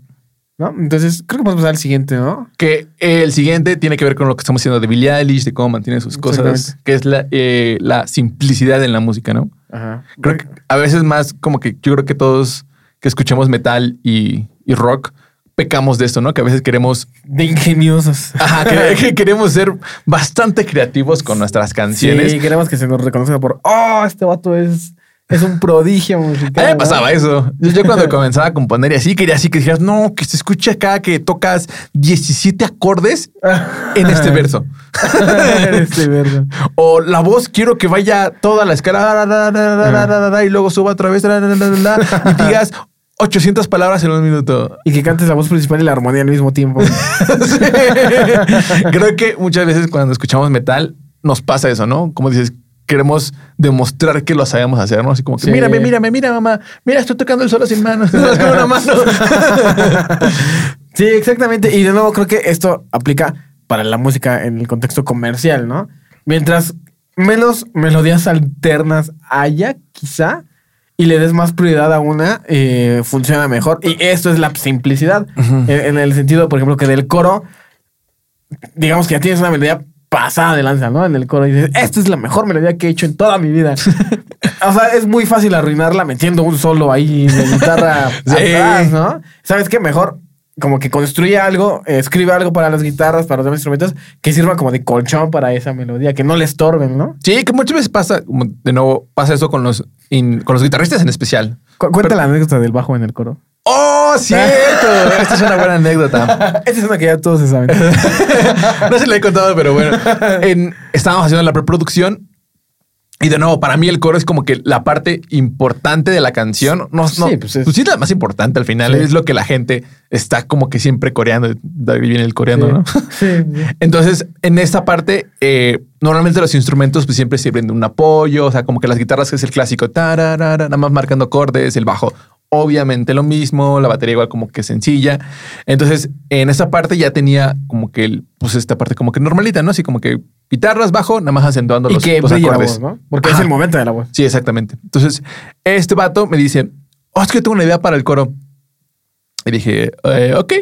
¿no? Entonces, creo que podemos pasar al siguiente, ¿no? Que el siguiente tiene que ver con lo que estamos haciendo de Billie Eilish, de cómo mantiene sus cosas, que es la, eh, la simplicidad en la música, ¿no? Ajá. Creo que a veces más como que yo creo que todos que escuchamos metal y, y rock pecamos de esto, ¿no? Que a veces queremos, De ingeniosos. ajá, que, que queremos ser bastante creativos con nuestras canciones. Sí, queremos que se nos reconozca por, oh, este vato es, es un prodigio musical. A mí me ¿no? pasaba eso. Yo, yo cuando comenzaba a componer y así, quería así que dijeras, no, que se escuche acá que tocas 17 acordes en este verso. en este verso. O la voz quiero que vaya toda la escala y luego suba otra vez y digas 800 palabras en un minuto. Y que cantes la voz principal y la armonía al mismo tiempo. Sí. Creo que muchas veces cuando escuchamos metal nos pasa eso, ¿no? Como dices, queremos demostrar que lo sabemos hacer, ¿no? Así como que Sí. mírame, mírame, mira, mamá, mira, estoy tocando el solo sin manos, con una mano. Sí, exactamente. Y de nuevo creo que esto aplica para la música en el contexto comercial, ¿no? Mientras menos melodías alternas haya, quizá, y le des más prioridad a una, eh, funciona mejor. Y esto es la simplicidad. En el sentido, por ejemplo, que del coro, digamos que ya tienes una melodía pasada de lanza, ¿no? En el coro y dices, esta es la mejor melodía que he hecho en toda mi vida. o sea, es muy fácil arruinarla metiendo un solo ahí de guitarra Sí. atrás, ¿no? ¿Sabes qué? Mejor como que construye algo, eh, escribe algo para las guitarras, para los demás instrumentos, que sirva como de colchón para esa melodía, que no le estorben, ¿no? Sí, que muchas veces pasa, como de nuevo, pasa eso con los, in- con los guitarristas en especial. Cu- cuenta la anécdota del bajo en el coro. ¡Oh, cierto! Esta es una buena anécdota. Esa es una que ya todos se saben. no se la he contado, pero bueno. En- estábamos haciendo la preproducción y de nuevo, para mí el coro es como que la parte importante de la canción. No, Sí, no, pues pues, es- sí es la más importante al final. Sí. Es lo que la gente está como que siempre coreando. Ahí viene el coreano, ¿no? Sí, sí. Entonces, en esta parte, eh, normalmente los instrumentos pues, siempre sirven de un apoyo, o sea, como que las guitarras que es el clásico, tararara, nada más marcando acordes, el bajo, obviamente lo mismo, la batería igual como que sencilla. Entonces, en esta parte ya tenía como que, el, pues esta parte como que normalita, ¿no? Así como que guitarras, bajo, nada más acentuando los, que los acordes. voz, ¿no? Porque es el momento de la voz. Sí, exactamente. Entonces, este vato me dice, oh, es que tengo una idea para el coro. Y dije, eh, ok.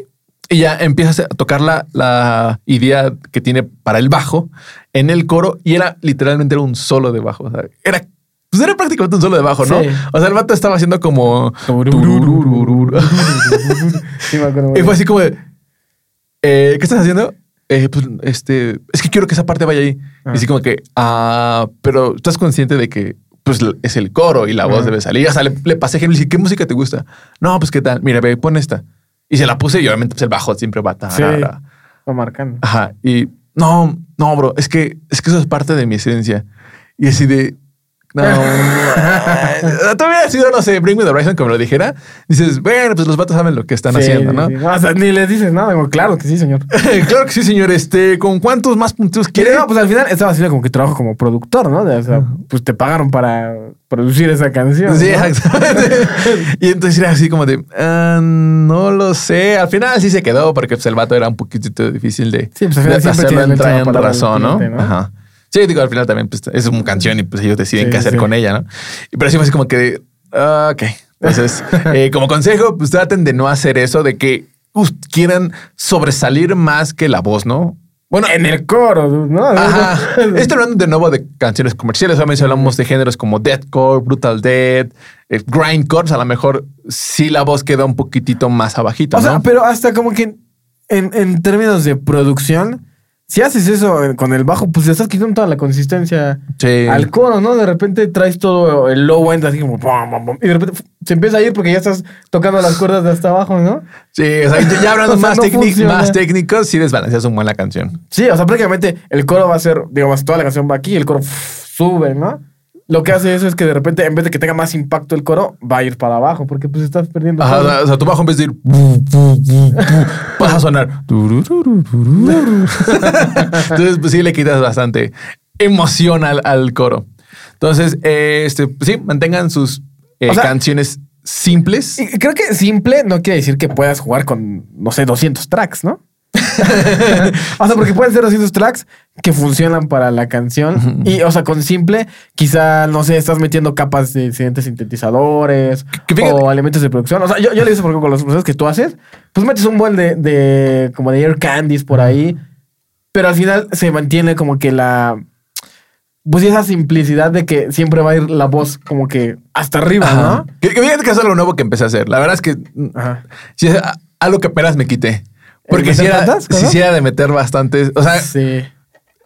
Y ya empiezas a tocar la, la idea que tiene para el bajo en el coro y era literalmente era un solo de bajo. O sea, era, pues era prácticamente un solo de bajo, ¿no? Sí. O sea, el vato estaba haciendo como... Como- Sí, me acuerdo. Y fue así como de, eh, ¿qué estás haciendo? Eh, pues, este, es que quiero que esa parte vaya ahí. Ah. Y así como que, ah, pero estás consciente de que pues es el coro y la voz Ah. debe salir. O sea, le, le pasé ejemplo y dije, ¿qué música te gusta? No, pues qué tal. Mira, ve, pon esta. Y se la puse y obviamente pues, el bajo siempre va a Sí. Va marcando. Ajá. Y no, no, bro, es que, es que eso es parte de mi esencia. Y así de, no, tú hubiera sido, no sé, Bring Me the Horizon, como lo dijera. Dices, bueno, pues los vatos saben lo que están Sí, haciendo, ¿no? sí. O sea, ni les dices nada. Digo, claro que sí, señor. claro que sí, señor. Este, ¿con cuántos más puntos quiere? No, pues al final estaba haciendo como que trabajo como productor, ¿no? De- o sea, pues te pagaron para producir esa canción. Sí, ¿no? exactamente. y entonces era así como de, "Ah, no lo sé. Al final sí se quedó porque pues, el vato era un poquitito difícil de, Sí, pues al de final siempre hacerlo entrar en razón, ¿no? ¿no? Ajá. Sí, digo, al final también pues, es una canción y pues ellos deciden Sí, qué hacer sí. con ella, ¿no? Y- Pero sí así como que, ah, ok. Entonces, eh, como consejo, pues traten de no hacer eso, de que quieran sobresalir más que la voz, ¿no? Bueno, En el coro, ¿no? Ajá. Estoy hablando de nuevo de canciones comerciales. Solamente hablamos de géneros como deathcore, brutal death, eh, grindcore. pues, A lo mejor sí la voz queda un poquitito más abajito, O sea, ¿no? pero hasta como que en, en términos de producción, si haces eso eh, con el bajo, pues le estás quitando toda la consistencia Sí. al coro, ¿no? De repente traes todo el low end así como pum, pum, pum, y de repente se empieza a ir porque ya estás tocando las cuerdas de hasta abajo, ¿no? Sí, o sea, ya- hablando O sea, más, no técnic- más técnicos, sí desbalanceas un buen la canción. Sí, o sea, prácticamente el coro va a ser, digamos, toda la canción va aquí y el coro sube, ¿no? Lo que hace eso es que de repente, en vez de que tenga más impacto el coro, va a ir para abajo porque pues estás perdiendo. Ajá, todo. o sea, tu bajo en vez de ir vas a sonar. Entonces, pues sí le quitas bastante emoción al, al coro. Entonces, eh, este, pues, sí, mantengan sus eh, O sea- canciones simples. Creo que simple no quiere decir que puedas jugar con, no sé, 200 tracks, ¿no? o sea, porque pueden ser 200 tracks que funcionan para la canción. Y, o sea, con simple, quizá, no sé, estás metiendo capas de diferentes sintetizadores que o elementos de producción. O sea, yo, yo le hice porque con los procesos que tú haces, pues metes un buen de, de como de air candies por ahí, pero al final se mantiene como que la. Pues esa simplicidad de que siempre va a ir la voz como que hasta arriba, Ajá. ¿no? Que, que fíjate que es algo nuevo que empecé a hacer. La verdad es que mm, Ajá. sí es a- algo que apenas me quité. Porque si era, tantas de meter bastantes. O sea, Sí.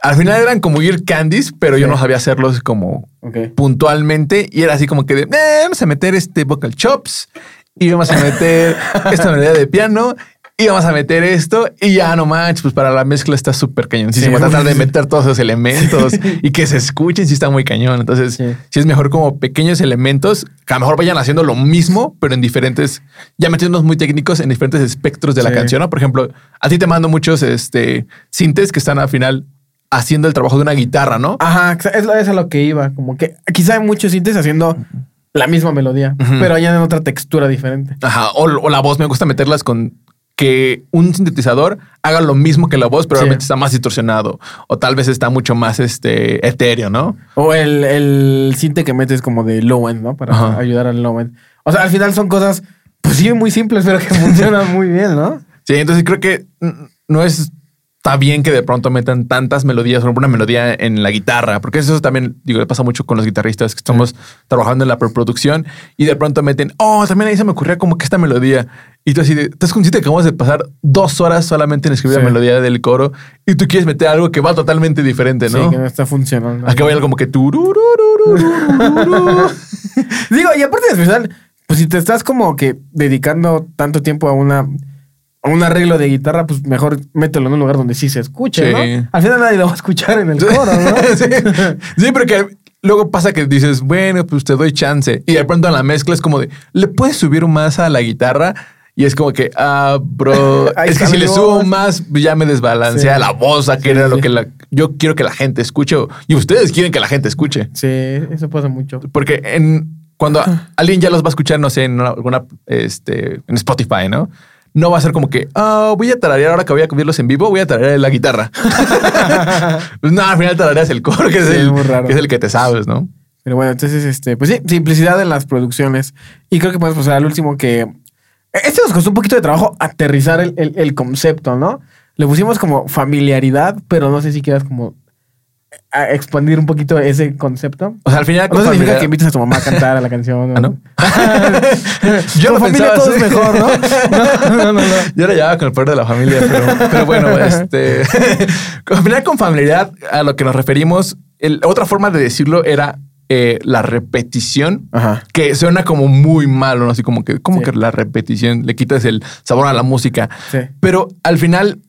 al final eran como ir candies, pero yo no sabía hacerlos como puntualmente y era así como que de, "Eh, vamos a meter este vocal chops y vamos a meter esta melodía de piano y vamos a meter esto y ya no manches, pues para la mezcla está súper cañoncísimo. Sí. Tratar de meter todos esos elementos y que se escuchen si está muy cañón. Entonces, Sí. sí. es mejor como pequeños elementos que a lo mejor vayan haciendo lo mismo, pero en diferentes, ya metiéndonos muy técnicos en diferentes espectros de la Sí. canción. ¿no? Por ejemplo, a ti te mando muchos este, sintes que están al final haciendo el trabajo de una guitarra, ¿no? Ajá, es, es a lo que iba. Como que quizá hay muchos sintes haciendo la misma melodía, pero añaden otra textura diferente. Ajá, o, o la voz, me gusta meterlas con que un sintetizador haga lo mismo que la voz, pero Sí. realmente está más distorsionado. O tal vez está mucho más este, etéreo, ¿no? O el, el sinte que metes como de low end, ¿no? Para Ajá. ayudar al low end. O sea, al final son cosas, pues sí, muy simples, pero que funcionan muy bien, ¿no? Sí, entonces creo que no es está bien que de pronto metan tantas melodías, ejemplo, una melodía en la guitarra, porque eso también, digo, le pasa mucho con los guitarristas que estamos trabajando en la preproducción y de pronto meten, oh, también ahí se me ocurría como que esta melodía. Y tú así de, estás consciente que acabamos de pasar dos horas solamente en escribir Sí. la melodía del coro y tú quieres meter algo que va totalmente diferente, ¿no? Sí, que no está funcionando. Acá hay algo como que tururururururu. Digo, y aparte de especial, pues si te estás como que dedicando tanto tiempo a una a un arreglo de guitarra, pues mejor mételo en un lugar donde sí se escuche, Sí. ¿no? Al final nadie lo va a escuchar en el coro, ¿no? sí. Sí, porque luego pasa que dices, bueno, pues te doy chance. Y de pronto en la mezcla es como de, ¿le puedes subir más a la guitarra? Y es como que, ah, bro, es que si le subo más, ya me desbalancea Sí. la voz, a que Sí, era lo que la, yo quiero que la gente escuche. Y ustedes quieren que la gente escuche. Sí, eso pasa mucho. Porque en, cuando alguien ya los va a escuchar, no sé, en una- alguna, este, en Spotify, ¿no? No va a ser como que, ah, voy a tararear ahora que voy a verlos en vivo, voy a tararear la guitarra. pues no, al final tarareas el coro, que es, el, que es el que te sabes, ¿no? Pero bueno, entonces, este, pues sí, simplicidad en las producciones. Y creo que podemos pasar al último que. Este nos costó un poquito de trabajo aterrizar el, el- el concepto, ¿no? Le pusimos como familiaridad, pero no sé si quieras como a expandir un poquito ese concepto. O sea, al final... No significa familiar- que invites a tu mamá a cantar a la canción. ¿Ah, no? Yo Con lo familia pensaba todo es mejor, ¿no? No, no, no. no. Yo la llevaba con el poder de la familia, pero, pero bueno, este. al final, con familiaridad, a lo que nos referimos, el- otra forma de decirlo era eh, la repetición. Ajá. Que suena como muy malo, ¿no? Así como que, como Sí. que la repetición le quitas el sabor a la música. Sí. Pero al final,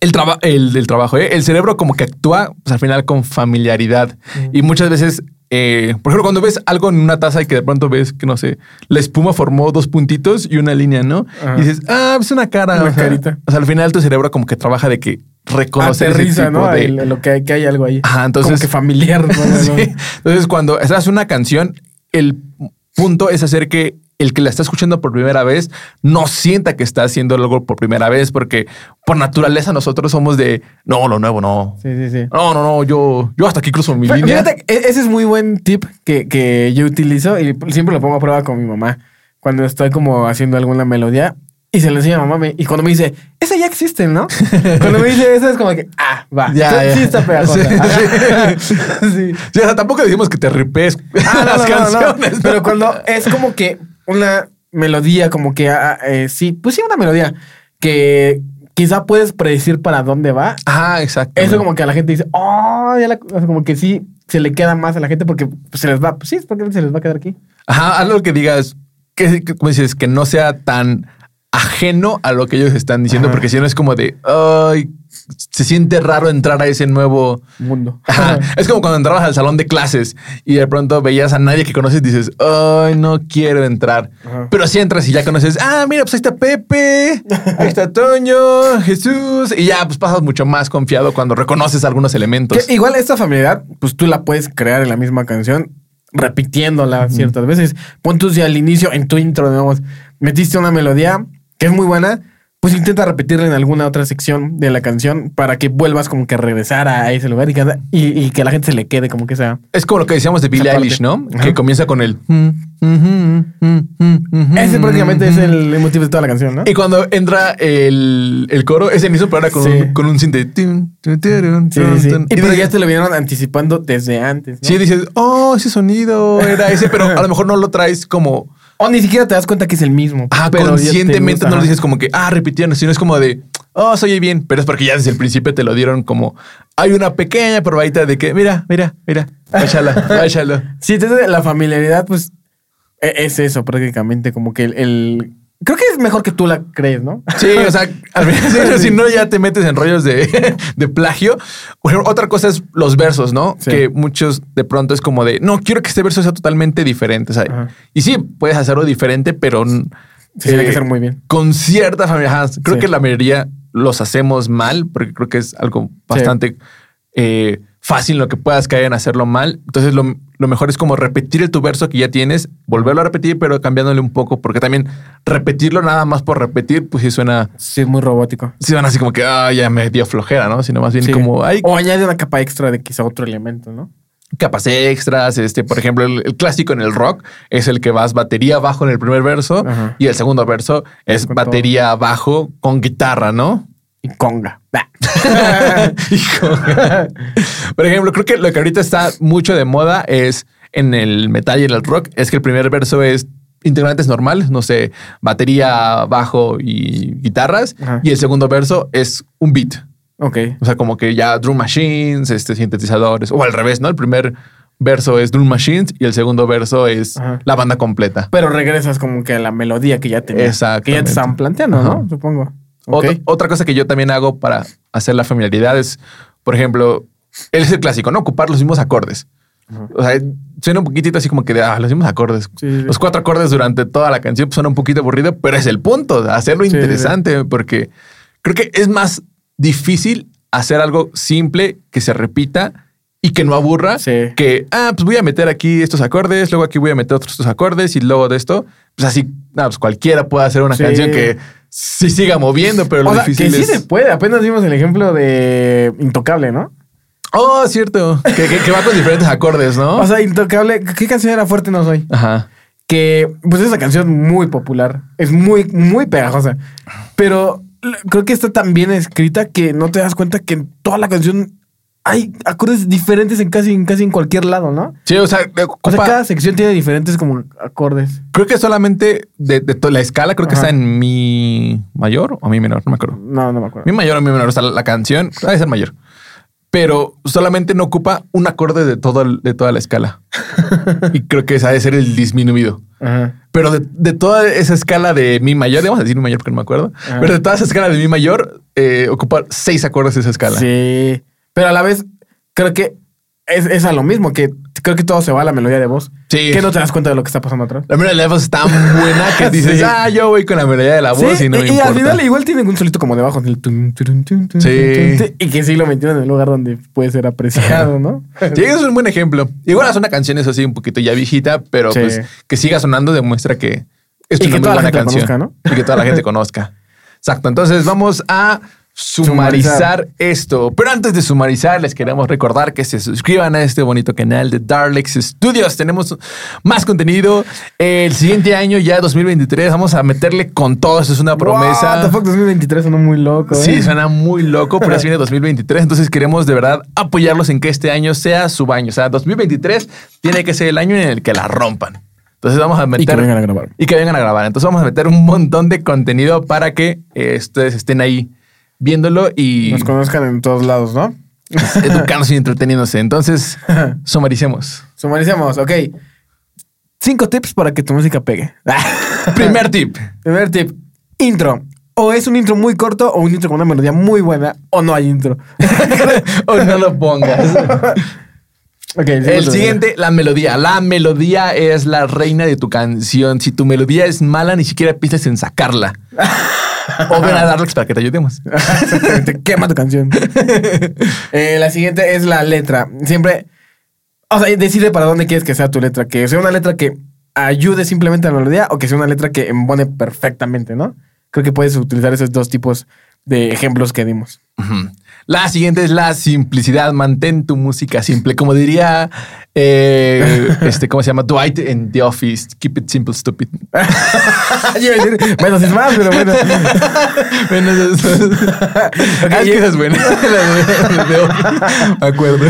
el, traba- el del trabajo, ¿eh? el cerebro como que actúa pues, al final con familiaridad. Y muchas veces, eh, por ejemplo, cuando ves algo en una taza y que de pronto ves que, no sé, la espuma formó dos puntitos y una línea, ¿no? Ajá. Y dices, ah, es una cara. Una o sea, carita. O sea, al final tu cerebro como que trabaja de que reconocer ese Aterriza, tipo ¿no? de... El- lo que, hay- que hay algo ahí. Ajá, entonces- Como que familiar. ¿no? Sí. Entonces, cuando estás una canción, el punto es hacer que el que la está escuchando por primera vez no sienta que está haciendo algo por primera vez, porque por naturaleza nosotros somos de no, lo nuevo, no. Sí, sí, sí. No, no, no, yo, yo hasta aquí cruzo mi Pero línea. Fíjate, e- ese es muy buen tip que, que yo utilizo y siempre lo pongo a prueba con mi mamá. Cuando estoy como haciendo alguna melodía y se lo enseña a mamá me- y cuando me dice, esa ya existe, ¿no? cuando me dice eso es como que, ah, va. Ya, ya. sí está pegajosa. Sí, sí. O sea, tampoco decimos que te ripees Ah, las no, no, no. canciones. ¿no? Pero cuando es como que una melodía, como que ah, eh, sí, pues sí, una melodía que quizá puedes predecir para dónde va. Ah, exacto. Eso como que a la gente dice, oh, ya la, como que sí se le queda más a la gente porque se les va, pues sí, porque se les va a quedar aquí. Ajá, algo que digas, que, que- como dices, que no sea tan ajeno a lo que ellos están diciendo, Ajá. porque si no es como de, ay, se siente raro entrar a ese nuevo... Mundo. Ajá. Es como cuando entrabas al salón de clases y de pronto veías a nadie que conoces y dices, ay, no quiero entrar. Ajá. Pero si entras y ya conoces, ah, mira, pues ahí está Pepe, ahí está Toño, Jesús, y ya pues pasas mucho más confiado cuando reconoces algunos elementos. Que igual esta familiaridad, pues tú la puedes crear en la misma canción, repitiéndola ciertas veces. Pon tú si al inicio, en tu intro, digamos, metiste una melodía que es muy buena, pues intenta repetirla en alguna otra sección de la canción para que vuelvas como que a regresar a ese lugar y que, y, y que la gente se le quede como que sea. Es como lo que decíamos de Billie Eilish. ¿no? Ajá. Que comienza con el... Ese prácticamente es el motivo de toda la canción, ¿no? Y cuando entra el, el coro, es el mismo, pero ahora con, Sí. un, con un synth. Sí, sí, sí. Y pero ya te lo vinieron anticipando desde antes. ¿no? Sí, dices, oh, ese sonido era ese, pero a lo mejor no lo traes como O ni siquiera te das cuenta que es el mismo. ah, pero conscientemente, gusta, no lo dices como que, ah, repitieron, sino es como de, oh, se oye bien, pero es porque ya desde el principio te lo dieron como, hay una pequeña probadita de que, mira, mira, mira, échala, échalo. Sí, entonces la familiaridad, pues, e- es eso prácticamente, como que el, el- Creo que es mejor que tú la crees, ¿no? Sí, o sea, al final, si no ya te metes en rollos de, de plagio. Otra cosa es los versos, ¿no? Sí. Que muchos de pronto es como de, no, quiero que este verso sea totalmente diferente. y sí, puedes hacerlo diferente, pero Sí, tiene eh, que ser muy bien. con cierta familia. Creo Sí. que la mayoría los hacemos mal, porque creo que es algo bastante eh, fácil lo que puedas caer en hacerlo mal. Entonces, lo, lo mejor es como repetir el tu verso que ya tienes, volverlo a repetir, pero cambiándole un poco, porque también repetirlo nada más por repetir, pues sí suena, Sí, es muy robótico. sí suena así como que ah, ya me dio flojera, ¿no? Sino más bien Sí. como hay O añade una capa extra de quizá otro elemento, ¿no? capas extras. Este, por ejemplo, el, el clásico en el rock es el que vas batería bajo en el primer verso Ajá. y el segundo verso es batería bajo con guitarra, ¿no? Y conga. Por ejemplo, creo que lo que ahorita está mucho de moda es en el metal y en el rock, es que el primer verso es integrantes normales, no sé, batería, bajo y guitarras, Ajá. y el segundo verso es un beat. ok. O sea, como que ya drum machines, este, sintetizadores, o al revés, ¿no? El primer verso es drum machines y el segundo verso es Ajá. la banda completa. Pero regresas como que a la melodía que ya tenías. Que ya te estaban planteando, Ajá. ¿no? Supongo. Otra, otra cosa que yo también hago para hacer la familiaridad es, por ejemplo, él es el clásico, ¿no? Ocupar los mismos acordes. O sea, suena un poquitito así como que de, ah, los mismos acordes. Sí, sí, sí. Los cuatro acordes durante toda la canción suena un poquito aburrido, pero es el punto, hacerlo interesante, porque creo que es más difícil hacer algo simple que se repita y que no aburra que, ah, pues voy a meter aquí estos acordes, luego aquí voy a meter otros estos acordes y luego de esto, pues así, ah, pues cualquiera puede hacer una canción que sí siga moviendo, pero lo O sea, difícil que sí es... se puede. Apenas vimos el ejemplo de Intocable, ¿no? Oh, cierto. que, que- que va con diferentes acordes, ¿no? O sea, Intocable. ¿Qué canción era Fuerte No Soy? Ajá. que pues es una canción muy popular, es muy, muy pegajosa, pero creo que está tan bien escrita que no te das cuenta que en toda la canción hay acordes diferentes en casi, en casi en cualquier lado, ¿no? Sí, o sea, O sea, cada sección tiene diferentes como acordes. creo que solamente de, de toda la escala, creo que está en mi mayor o mi menor, no me acuerdo. No, no me acuerdo. Mi mayor o mi menor está la, la canción, debe ser mayor. Pero solamente no ocupa un acorde de, todo el- de toda la escala. y creo que ese ha de ser el disminuido. Ajá. Pero de, de toda esa escala de mi mayor, vamos a decir mi mayor porque no me acuerdo, Ajá. pero de toda esa escala de mi mayor, eh, ocupa seis acordes de esa escala. Sí, pero a la vez creo que es, es a lo mismo, que creo que todo se va a la melodía de voz. Sí. Que no te das cuenta de lo que está pasando atrás. La melodía de voz es tan buena que dices, Sí. ah, yo voy con la melodía de la voz Sí, y no me y, importa. al final igual tienen un solito como debajo tun, tun, Sí. y que sí lo metieron en el lugar donde puede ser apreciado, ¿no? Sí, eso es un buen ejemplo. Igual es una canción, eso sí, un poquito ya viejita, pero pues que siga sonando demuestra que es Y una muy buena canción. conozca, ¿no? Y que toda la gente conozca. Exacto. Entonces vamos a sumarizar esto. Pero antes de sumarizar, les queremos recordar que se suscriban a este bonito canal de Darlex Studios. Tenemos más contenido. El siguiente año, ya 2023, vamos a meterle con todo. Eso es una promesa. The fuck, 2023 sonó muy loco. Sí, ¿eh? suena muy loco, pero así viene 2023. Entonces queremos de verdad apoyarlos en que este año sea su baño. O sea, 2023 tiene que ser el año en el que la rompan. Entonces vamos a meter... Y que vengan a grabar. Y que vengan a grabar. Entonces vamos a meter un montón de contenido para que eh, ustedes estén ahí viéndolo y Nos conozcan en todos lados, ¿no? educándose y entreteniéndose. Entonces, sumaricemos. Sumaricemos, ok. Cinco tips para que tu música pegue. Primer tip. Primer tip, intro. O es un intro muy corto o un intro con una melodía muy buena o no hay intro. o no lo pongas. Ok, El segundo. siguiente, la melodía. La melodía es la reina de tu canción. Si tu melodía es mala, ni siquiera pienses en sacarla. o ven a Darlex para que te ayudemos. Exactamente, quema tu canción. Eh, la siguiente es la letra. Siempre, o sea, decide para dónde quieres que sea tu letra. Que sea una letra que ayude simplemente a la melodía o que sea una letra que embone perfectamente, ¿no? Creo que puedes utilizar esos dos tipos de ejemplos que dimos. Ujú. La siguiente es la simplicidad. Mantén tu música simple. Como diría, eh, este, ¿cómo se llama? Dwight en The Office. Keep it simple, stupid. Yo iba a decir, menos es más, pero bueno. Eso es- es que esa es buena. Me acuerdo.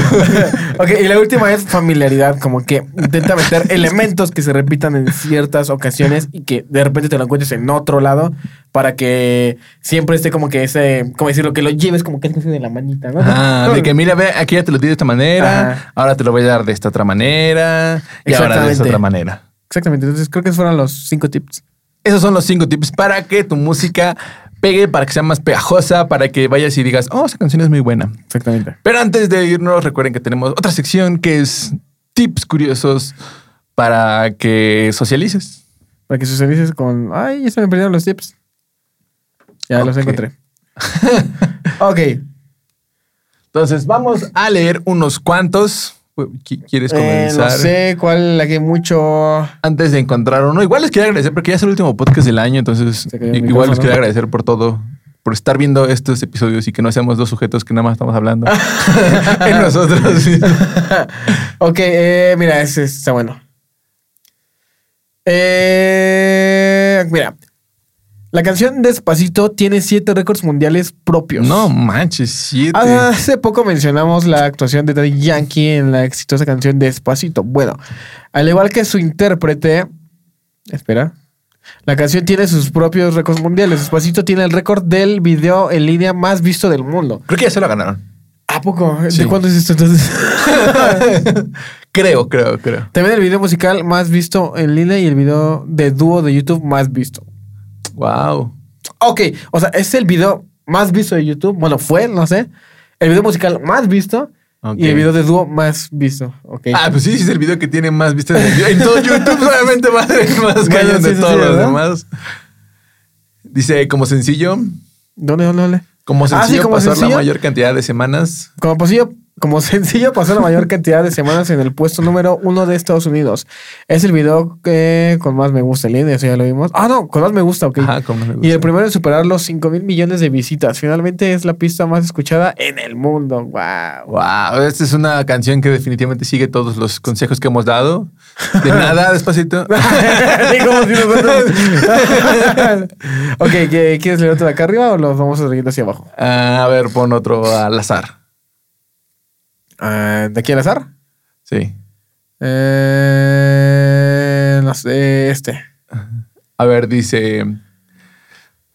ok, y la última es familiaridad, como que intenta meter elementos que se repitan en ciertas ocasiones y que de repente te lo encuentres en otro lado para que siempre esté como que ese, como decirlo, que lo lleves como que es de la manita, ¿no? Ah, de que mira, ve, aquí ya te lo di de esta manera, Ajá. ahora te lo voy a dar de esta otra manera y ahora de esta otra manera. Exactamente, entonces creo que esos fueron los cinco tips. Esos son los cinco tips para que tu música pegue, para que sea más pegajosa, para que vayas y digas, oh, esa canción es muy buena. Exactamente. Pero antes de irnos, recuerden que tenemos otra sección que es tips curiosos para que socialices. Para que socialices con. Ay, ya se me perdieron los tips. Ya los encontré. ok. Entonces, vamos a leer unos cuantos. ¿Qui- ¿Quieres Eh, comenzar? no sé cuál la que mucho. Antes de encontrar uno, igual les quería agradecer porque ya es el último podcast del año, entonces igual les quería agradecer por todo, por estar viendo estos episodios y que no seamos dos sujetos que nada más estamos hablando en nosotros. ok, eh, mira, ese está bueno. Eh, mira, la canción Despacito tiene siete récords mundiales propios. no manches, siete. Hace poco mencionamos la actuación de Daddy Yankee en la exitosa canción Despacito. Bueno, al igual que su intérprete, espera, la canción tiene sus propios récords mundiales. Despacito tiene el récord del video en línea más visto del mundo. Creo que ya se lo ganaron. ¿A poco? Sí. ¿De cuándo es esto entonces? creo, creo, creo. También el video musical más visto en línea y el video de dúo de YouTube más visto. Wow. Ok, o sea, es el video más visto de YouTube. Bueno, fue, no sé. El video musical más visto y el video de dúo más visto. Ok. Ah, pues sí, es el video que tiene más vistas en, en todo YouTube, solamente más, más Bueno, cañón sí, de sí, todos sí, los demás. Dice, como sencillo, ¿Dónde, dónde, dónde? como Ah, sí, sencillo como pasar la sencillo. mayor cantidad de semanas Como sencillo, como sencillo pasó la mayor cantidad de semanas en el puesto número uno de Estados Unidos. Es el video que con más me gusta en línea, eso ya lo vimos. Ah, no, con más me gusta, ok. Ajá, como no me gusta. Y el primero en superar los 5 mil millones de visitas. Finalmente es la pista más escuchada en el mundo. Wow. Wow, esta es una canción que definitivamente sigue todos los consejos que hemos dado. De nada, despacito. Ok, ¿qué- ¿quieres leer otro de acá arriba o los vamos a seguir hacia abajo? Ah, a ver, pon otro al azar. Ah, ¿De aquí al azar? Sí. Eh, no sé, este. A ver, dice.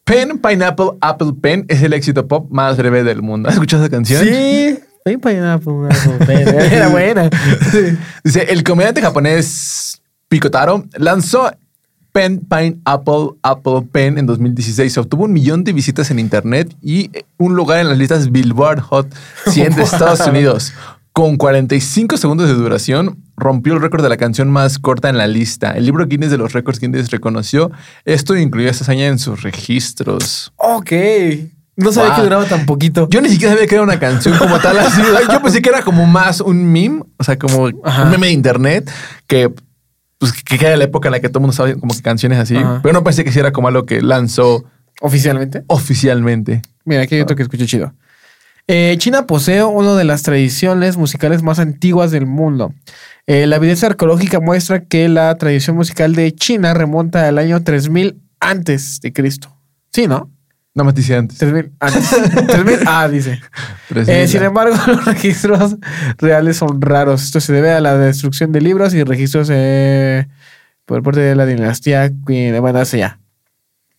Pen, Pineapple, Apple Pen es el éxito pop más breve del mundo. ¿Has escuchado esa canción? Sí. Ven pineapple, apple, pen. Era buena. Dice, el comediante japonés Picotaro lanzó Pen, Pineapple, Apple Pen en 2016. Obtuvo un millón de visitas en internet y un lugar en las listas Billboard Hot 100 de Estados Unidos. Con 45 segundos de duración, rompió el récord de la canción más corta en la lista. El libro Guinness de los récords Guinness reconoció esto e incluyó esta hazaña en sus registros. Ok. No sabía Wow. que duraba tan poquito. Yo ni siquiera sabía que era una canción como tal así. Yo pensé que era como más un meme, o sea, como Ajá. un meme de internet que pues que que era la época en la que todo el mundo estaba como que canciones así. Ajá. Pero no pensé que era como algo que lanzó Oficialmente. oficialmente. Mira, aquí hay otro que escucho chido. Eh, China posee una de las tradiciones musicales más antiguas del mundo. Eh, la evidencia arqueológica muestra que la tradición musical de China remonta al año 3000 antes de Cristo. Sí, ¿no? No me dice antes. 3000 antes. 3000 ah, dice. Eh, sin embargo, los registros reales son raros. Esto se debe a la destrucción de libros y registros eh, por parte de la dinastía. Bueno, eso ya.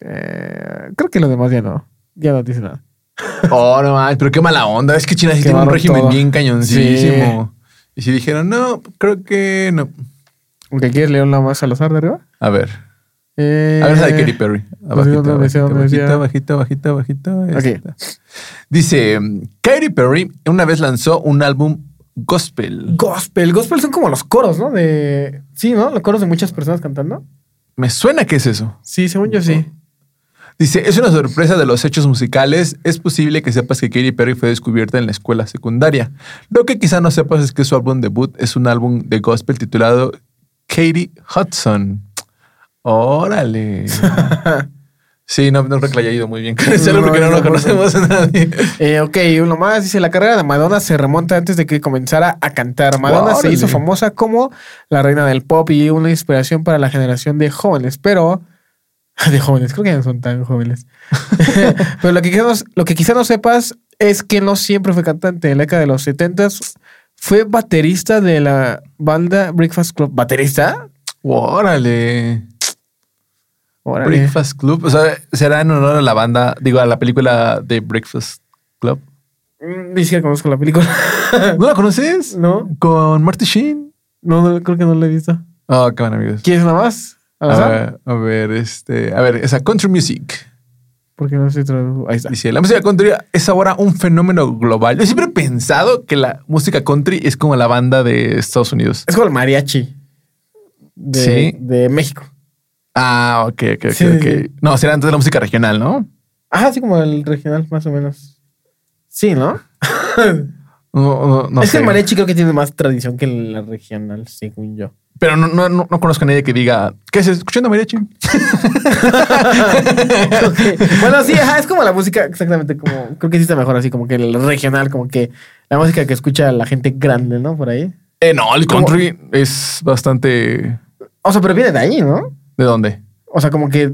Eh, creo que lo demás ya no. Ya no dice nada. Oh, no mames, pero qué mala onda. Es que China sí tiene un régimen todo. bien cañoncísimo. Y si dijeron, no, creo que no. Aunque quieres leer una más al azar de arriba. A ver. Eh, A ver esa de Katy Perry. bajito, bajito, bajito. Ok. Esta. Dice, Katy Perry una vez lanzó un álbum gospel. Gospel. Gospel son como los coros, ¿no? De. Sí, ¿no? Los coros de muchas personas cantando. Me suena que es eso. Sí, según yo sí. Dice, es una sorpresa de los hechos musicales. Es posible que sepas que Katy Perry fue descubierta en la escuela secundaria. Lo que quizá no sepas es que su álbum debut es un álbum de gospel titulado Katie Hudson. Órale. Sí, no, no creo que le haya ido muy bien No, porque no no, lo no, conocemos a nadie. Eh, ok, uno más. Dice: La carrera de Madonna se remonta antes de que comenzara a cantar. Madonna se hizo famosa como la reina del pop y una inspiración para la generación de jóvenes, pero. De jóvenes, creo que ya no son tan jóvenes. pero lo que, quizá no, lo que quizá no sepas es que no siempre fue cantante. En la década de los 70 fue baterista de la banda Breakfast Club. ¿Baterista? Órale. Órale. Breakfast Club. O sea, será en honor a la banda, digo, a la película de Breakfast Club. Mm, Ni siquiera conozco la película. ¿No la conoces? no, Con Marty Sheen. no, no, creo que no la he visto. Oh, qué bueno, amigos. ¿Quieres nada más? ¿Al A ver, a ver, este, a ver, esa country music. Porque no se tradujo. Ahí está. Dice, la música country es ahora un fenómeno global. Yo siempre he pensado que la música country es como la banda de Estados Unidos. Es como el mariachi de, Sí. de México. Ah, ok, ok, ok, Sí, ok. sí. No, será antes de la música regional, ¿no? Ajá, así como el regional, más o menos. Sí, ¿no? No, no, no es sé. que el mariachi creo que tiene más tradición que la regional, según yo. Pero no, no, no, no conozco a nadie que diga, ¿qué es escuchando mariachi? Bueno, sí, ajá, es como la música, exactamente como. Creo que sí está mejor así, como que el regional, como que la música que escucha la gente grande, ¿no? Por ahí. Eh, no, el country es bastante... O sea, pero viene de ahí, ¿no? ¿De dónde? O sea, como que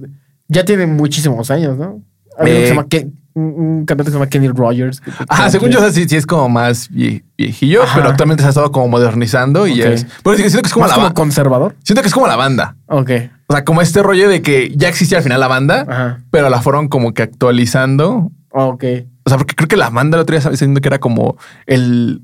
ya tiene muchísimos años, ¿no? Hay uno que Eh, se llama Ken- un cantante que se llama Kenny Rogers. que- Ajá, según que- yo, o sea, sí, sí es como más vie- viejillo, Ajá. pero actualmente se ha estado como modernizando y Ok. es... Pero siento que es como más la como banda. conservador. Siento que es como la banda. Ok. O sea, como este rollo de que ya existía al final la banda, Ajá. pero la fueron como que actualizando. Ok. O sea, porque creo que la banda el otro día estaba diciendo que era como el...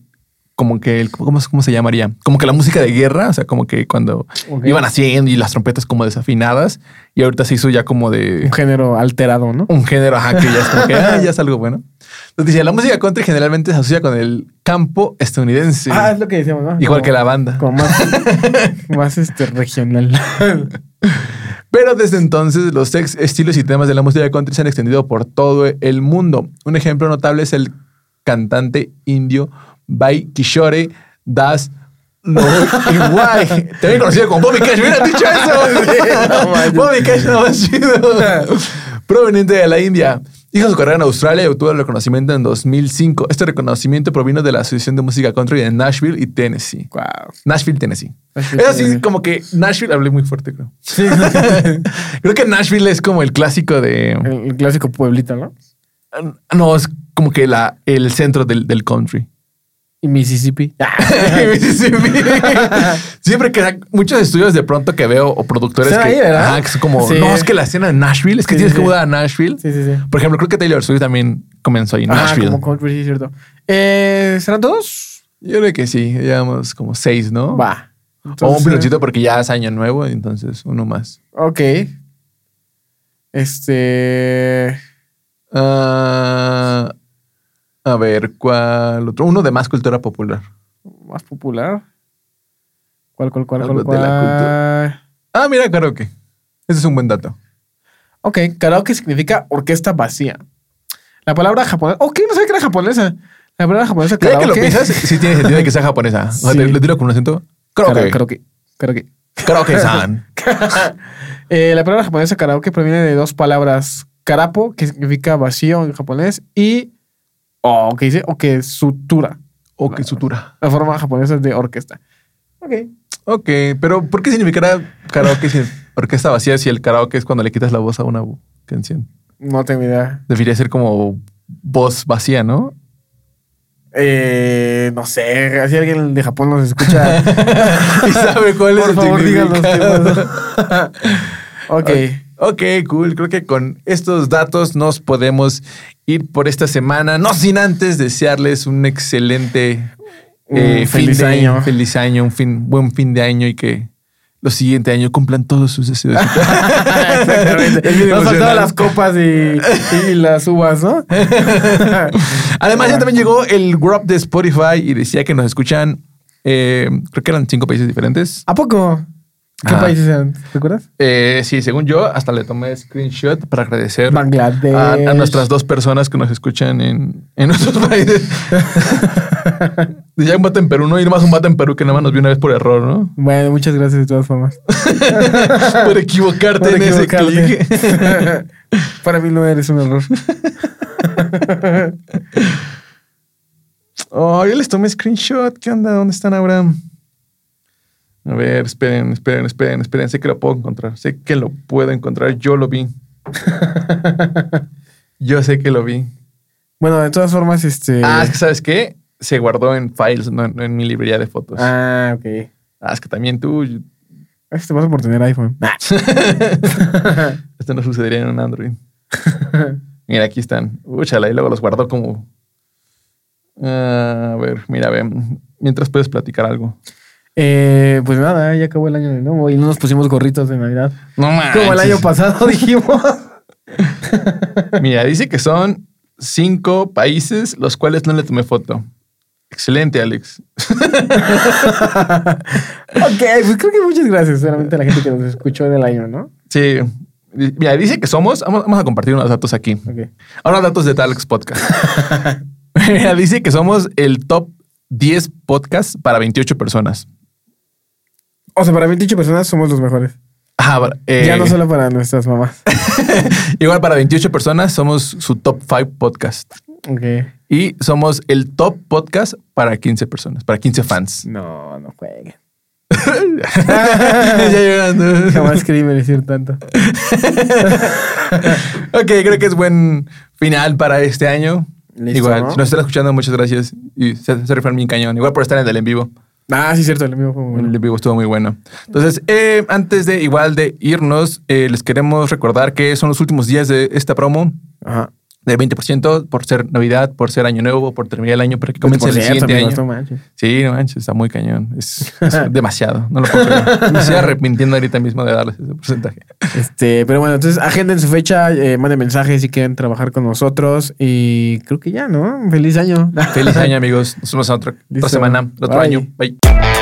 Como que el... ¿Cómo, cómo se llamaría? Como que la música de guerra. O sea, como que cuando iban haciendo y las trompetas como desafinadas. Y ahorita se hizo ya como de... Un género alterado, ¿no? un género, ajá, que ya es como que ah, ya es algo bueno. Entonces dice, la música country generalmente se asocia con el campo estadounidense. Ah, es lo que decíamos, ¿no? igual Como- que la banda. Como más, más este, regional. Pero desde entonces los ex estilos y temas de la música country se han extendido por todo el mundo. Un ejemplo notable es el cantante indio Bai Kishore Das Iguay, también conocido como Bobby Cash. Hubieran dicho No eso. Bobby Cash no más chido. Proveniente de la India. Hizo su carrera en Australia y obtuvo el reconocimiento en 2005. Este reconocimiento provino de la Asociación de Música Country de Nashville y Tennessee. wow. Nashville, Tennessee. Nashville, Es así Tennessee. como que Nashville, hablé muy fuerte, creo. Sí. Creo que Nashville es como el clásico de. el, el clásico pueblito, ¿no? No, es como que la, el centro del, del country. Y Mississippi. Mississippi. Siempre que muchos estudios de pronto que veo o productores que, ahí, ¿verdad? ajá, que son como, Sí. no, es que la escena en Nashville, es que Sí, tienes sí, que mudar a Nashville. Sí, sí, sí. Por ejemplo, creo que Taylor Swift también comenzó ahí en Ah, Nashville. como country, sí, es cierto. Eh, ¿Serán todos? Yo creo que sí, llevamos como seis, ¿no? Va. o un piloncito porque ya es año nuevo, entonces uno más. Ok. Este. Ah, a ver, ¿cuál otro? Uno de más cultura popular. Más popular. ¿Cuál, cuál, cuál, Algo cuál? de la? Ah, mira, karaoke. Ese es un buen dato. Ok, karaoke significa orquesta vacía. La palabra japonesa. Ok, no sabía que era japonesa. La palabra japonesa Cada que karaoke. lo piensas, sí tiene sentido de que sea japonesa. O sea, Sí. te- le tiro con un acento. Karaoke. Karaoke. Karaoke. Karaoke. Karaoke-san. Eh, la palabra japonesa karaoke proviene de dos palabras. Karapo, que significa vacío en japonés, y o que dice o que sutura. O que sutura. La forma japonesa de orquesta. Ok. Ok, pero ¿por qué significará karaoke si orquesta vacía si el karaoke es cuando le quitas la voz a una canción? No tengo idea. Debería ser como voz vacía, ¿no? Eh, no sé, si alguien de Japón nos escucha. y sabe cuál es el favor, díganos ok. Ok, cool. Creo que con estos datos nos podemos ir por esta semana. No sin antes desearles un excelente eh, feliz fin de- año. Feliz año, un fin, buen fin de año y que los siguientes años cumplan todos sus deseos. Exactamente. Nos faltaban las copas y, y las uvas, ¿no? Además, ya también llegó el Grub de Spotify y decía que nos escuchan, eh, creo que eran cinco países diferentes. ¿A poco? ¿Qué Ah. países eran? ¿Te acuerdas? Eh, sí, según yo, hasta le tomé screenshot para agradecer Bangladesh. a, a nuestras dos personas que nos escuchan en, en nuestros países. Decía un vato en Perú, ¿no? Y nomás un vato en Perú que nada más nos vio una vez por error, ¿no? Bueno, muchas gracias de todas formas. por equivocarte Por en equivocarte. ese clic. Para mí no eres un error. Oh, yo les tomé screenshot. ¿Qué onda? ¿Dónde están ahora? A ver, esperen, esperen, esperen, esperen. Sé que lo puedo encontrar. Sé que lo puedo encontrar. Yo lo vi. Yo sé que lo vi. Bueno, de todas formas, este. Ah, es que ¿sabes qué? Se guardó en files, no, no en mi librería de fotos. Ah, Ah, ok. es que también tú. Es que te vas por tener iPhone. Esto no sucedería en un Android. Mira, aquí están. Úchala, y luego los guardó como. Ah, a ver, mira, ve. Mientras puedes platicar algo. Eh, pues nada, ya acabó el año de nuevo y no nos pusimos gorritos de Navidad. No Como el año pasado dijimos. Mira, dice que son cinco países los cuales no le tomé foto. Excelente, Alex. ok, pues creo que muchas gracias solamente a la gente que nos escuchó en el año, ¿no? Sí. Mira, dice que somos. Vamos, vamos a compartir unos datos aquí. Ok. Ahora datos de Alex Podcast. Mira, dice que somos el top 10 podcast para 28 personas. O sea, para 28 personas somos los mejores. Para- eh, Ya no solo para nuestras mamás. Igual para 28 personas somos su top 5 podcast. Ok. Y somos el top podcast para 15 personas, para 15 fans. No, no jueguen. ya llorando. Jamás creí merecer tanto. ok, creo que es buen final para este año. Listo, Igual, ¿no? si nos están escuchando, muchas gracias. Y se, se bien cañón. Igual por estar en el en vivo. Ah, sí, cierto, el mío fue muy bueno. El vivo estuvo muy bueno. Entonces, eh, antes de igual de irnos, eh, les queremos recordar que son los últimos días de esta promo Ajá. De 20% por ser Navidad, por ser Año Nuevo, por terminar el año para que comience Por el siguiente año. no manches. Sí, no manches, está muy cañón. Es, es demasiado. No lo puedo creer. Me estoy arrepintiendo ahorita mismo de darles ese porcentaje. Este, pero bueno, entonces agenden su fecha, eh, manden mensajes si quieren trabajar con nosotros y creo que ya, ¿no? Feliz año. Feliz año, amigos. Nos vemos en otra, semana, otro Bye. año. Bye.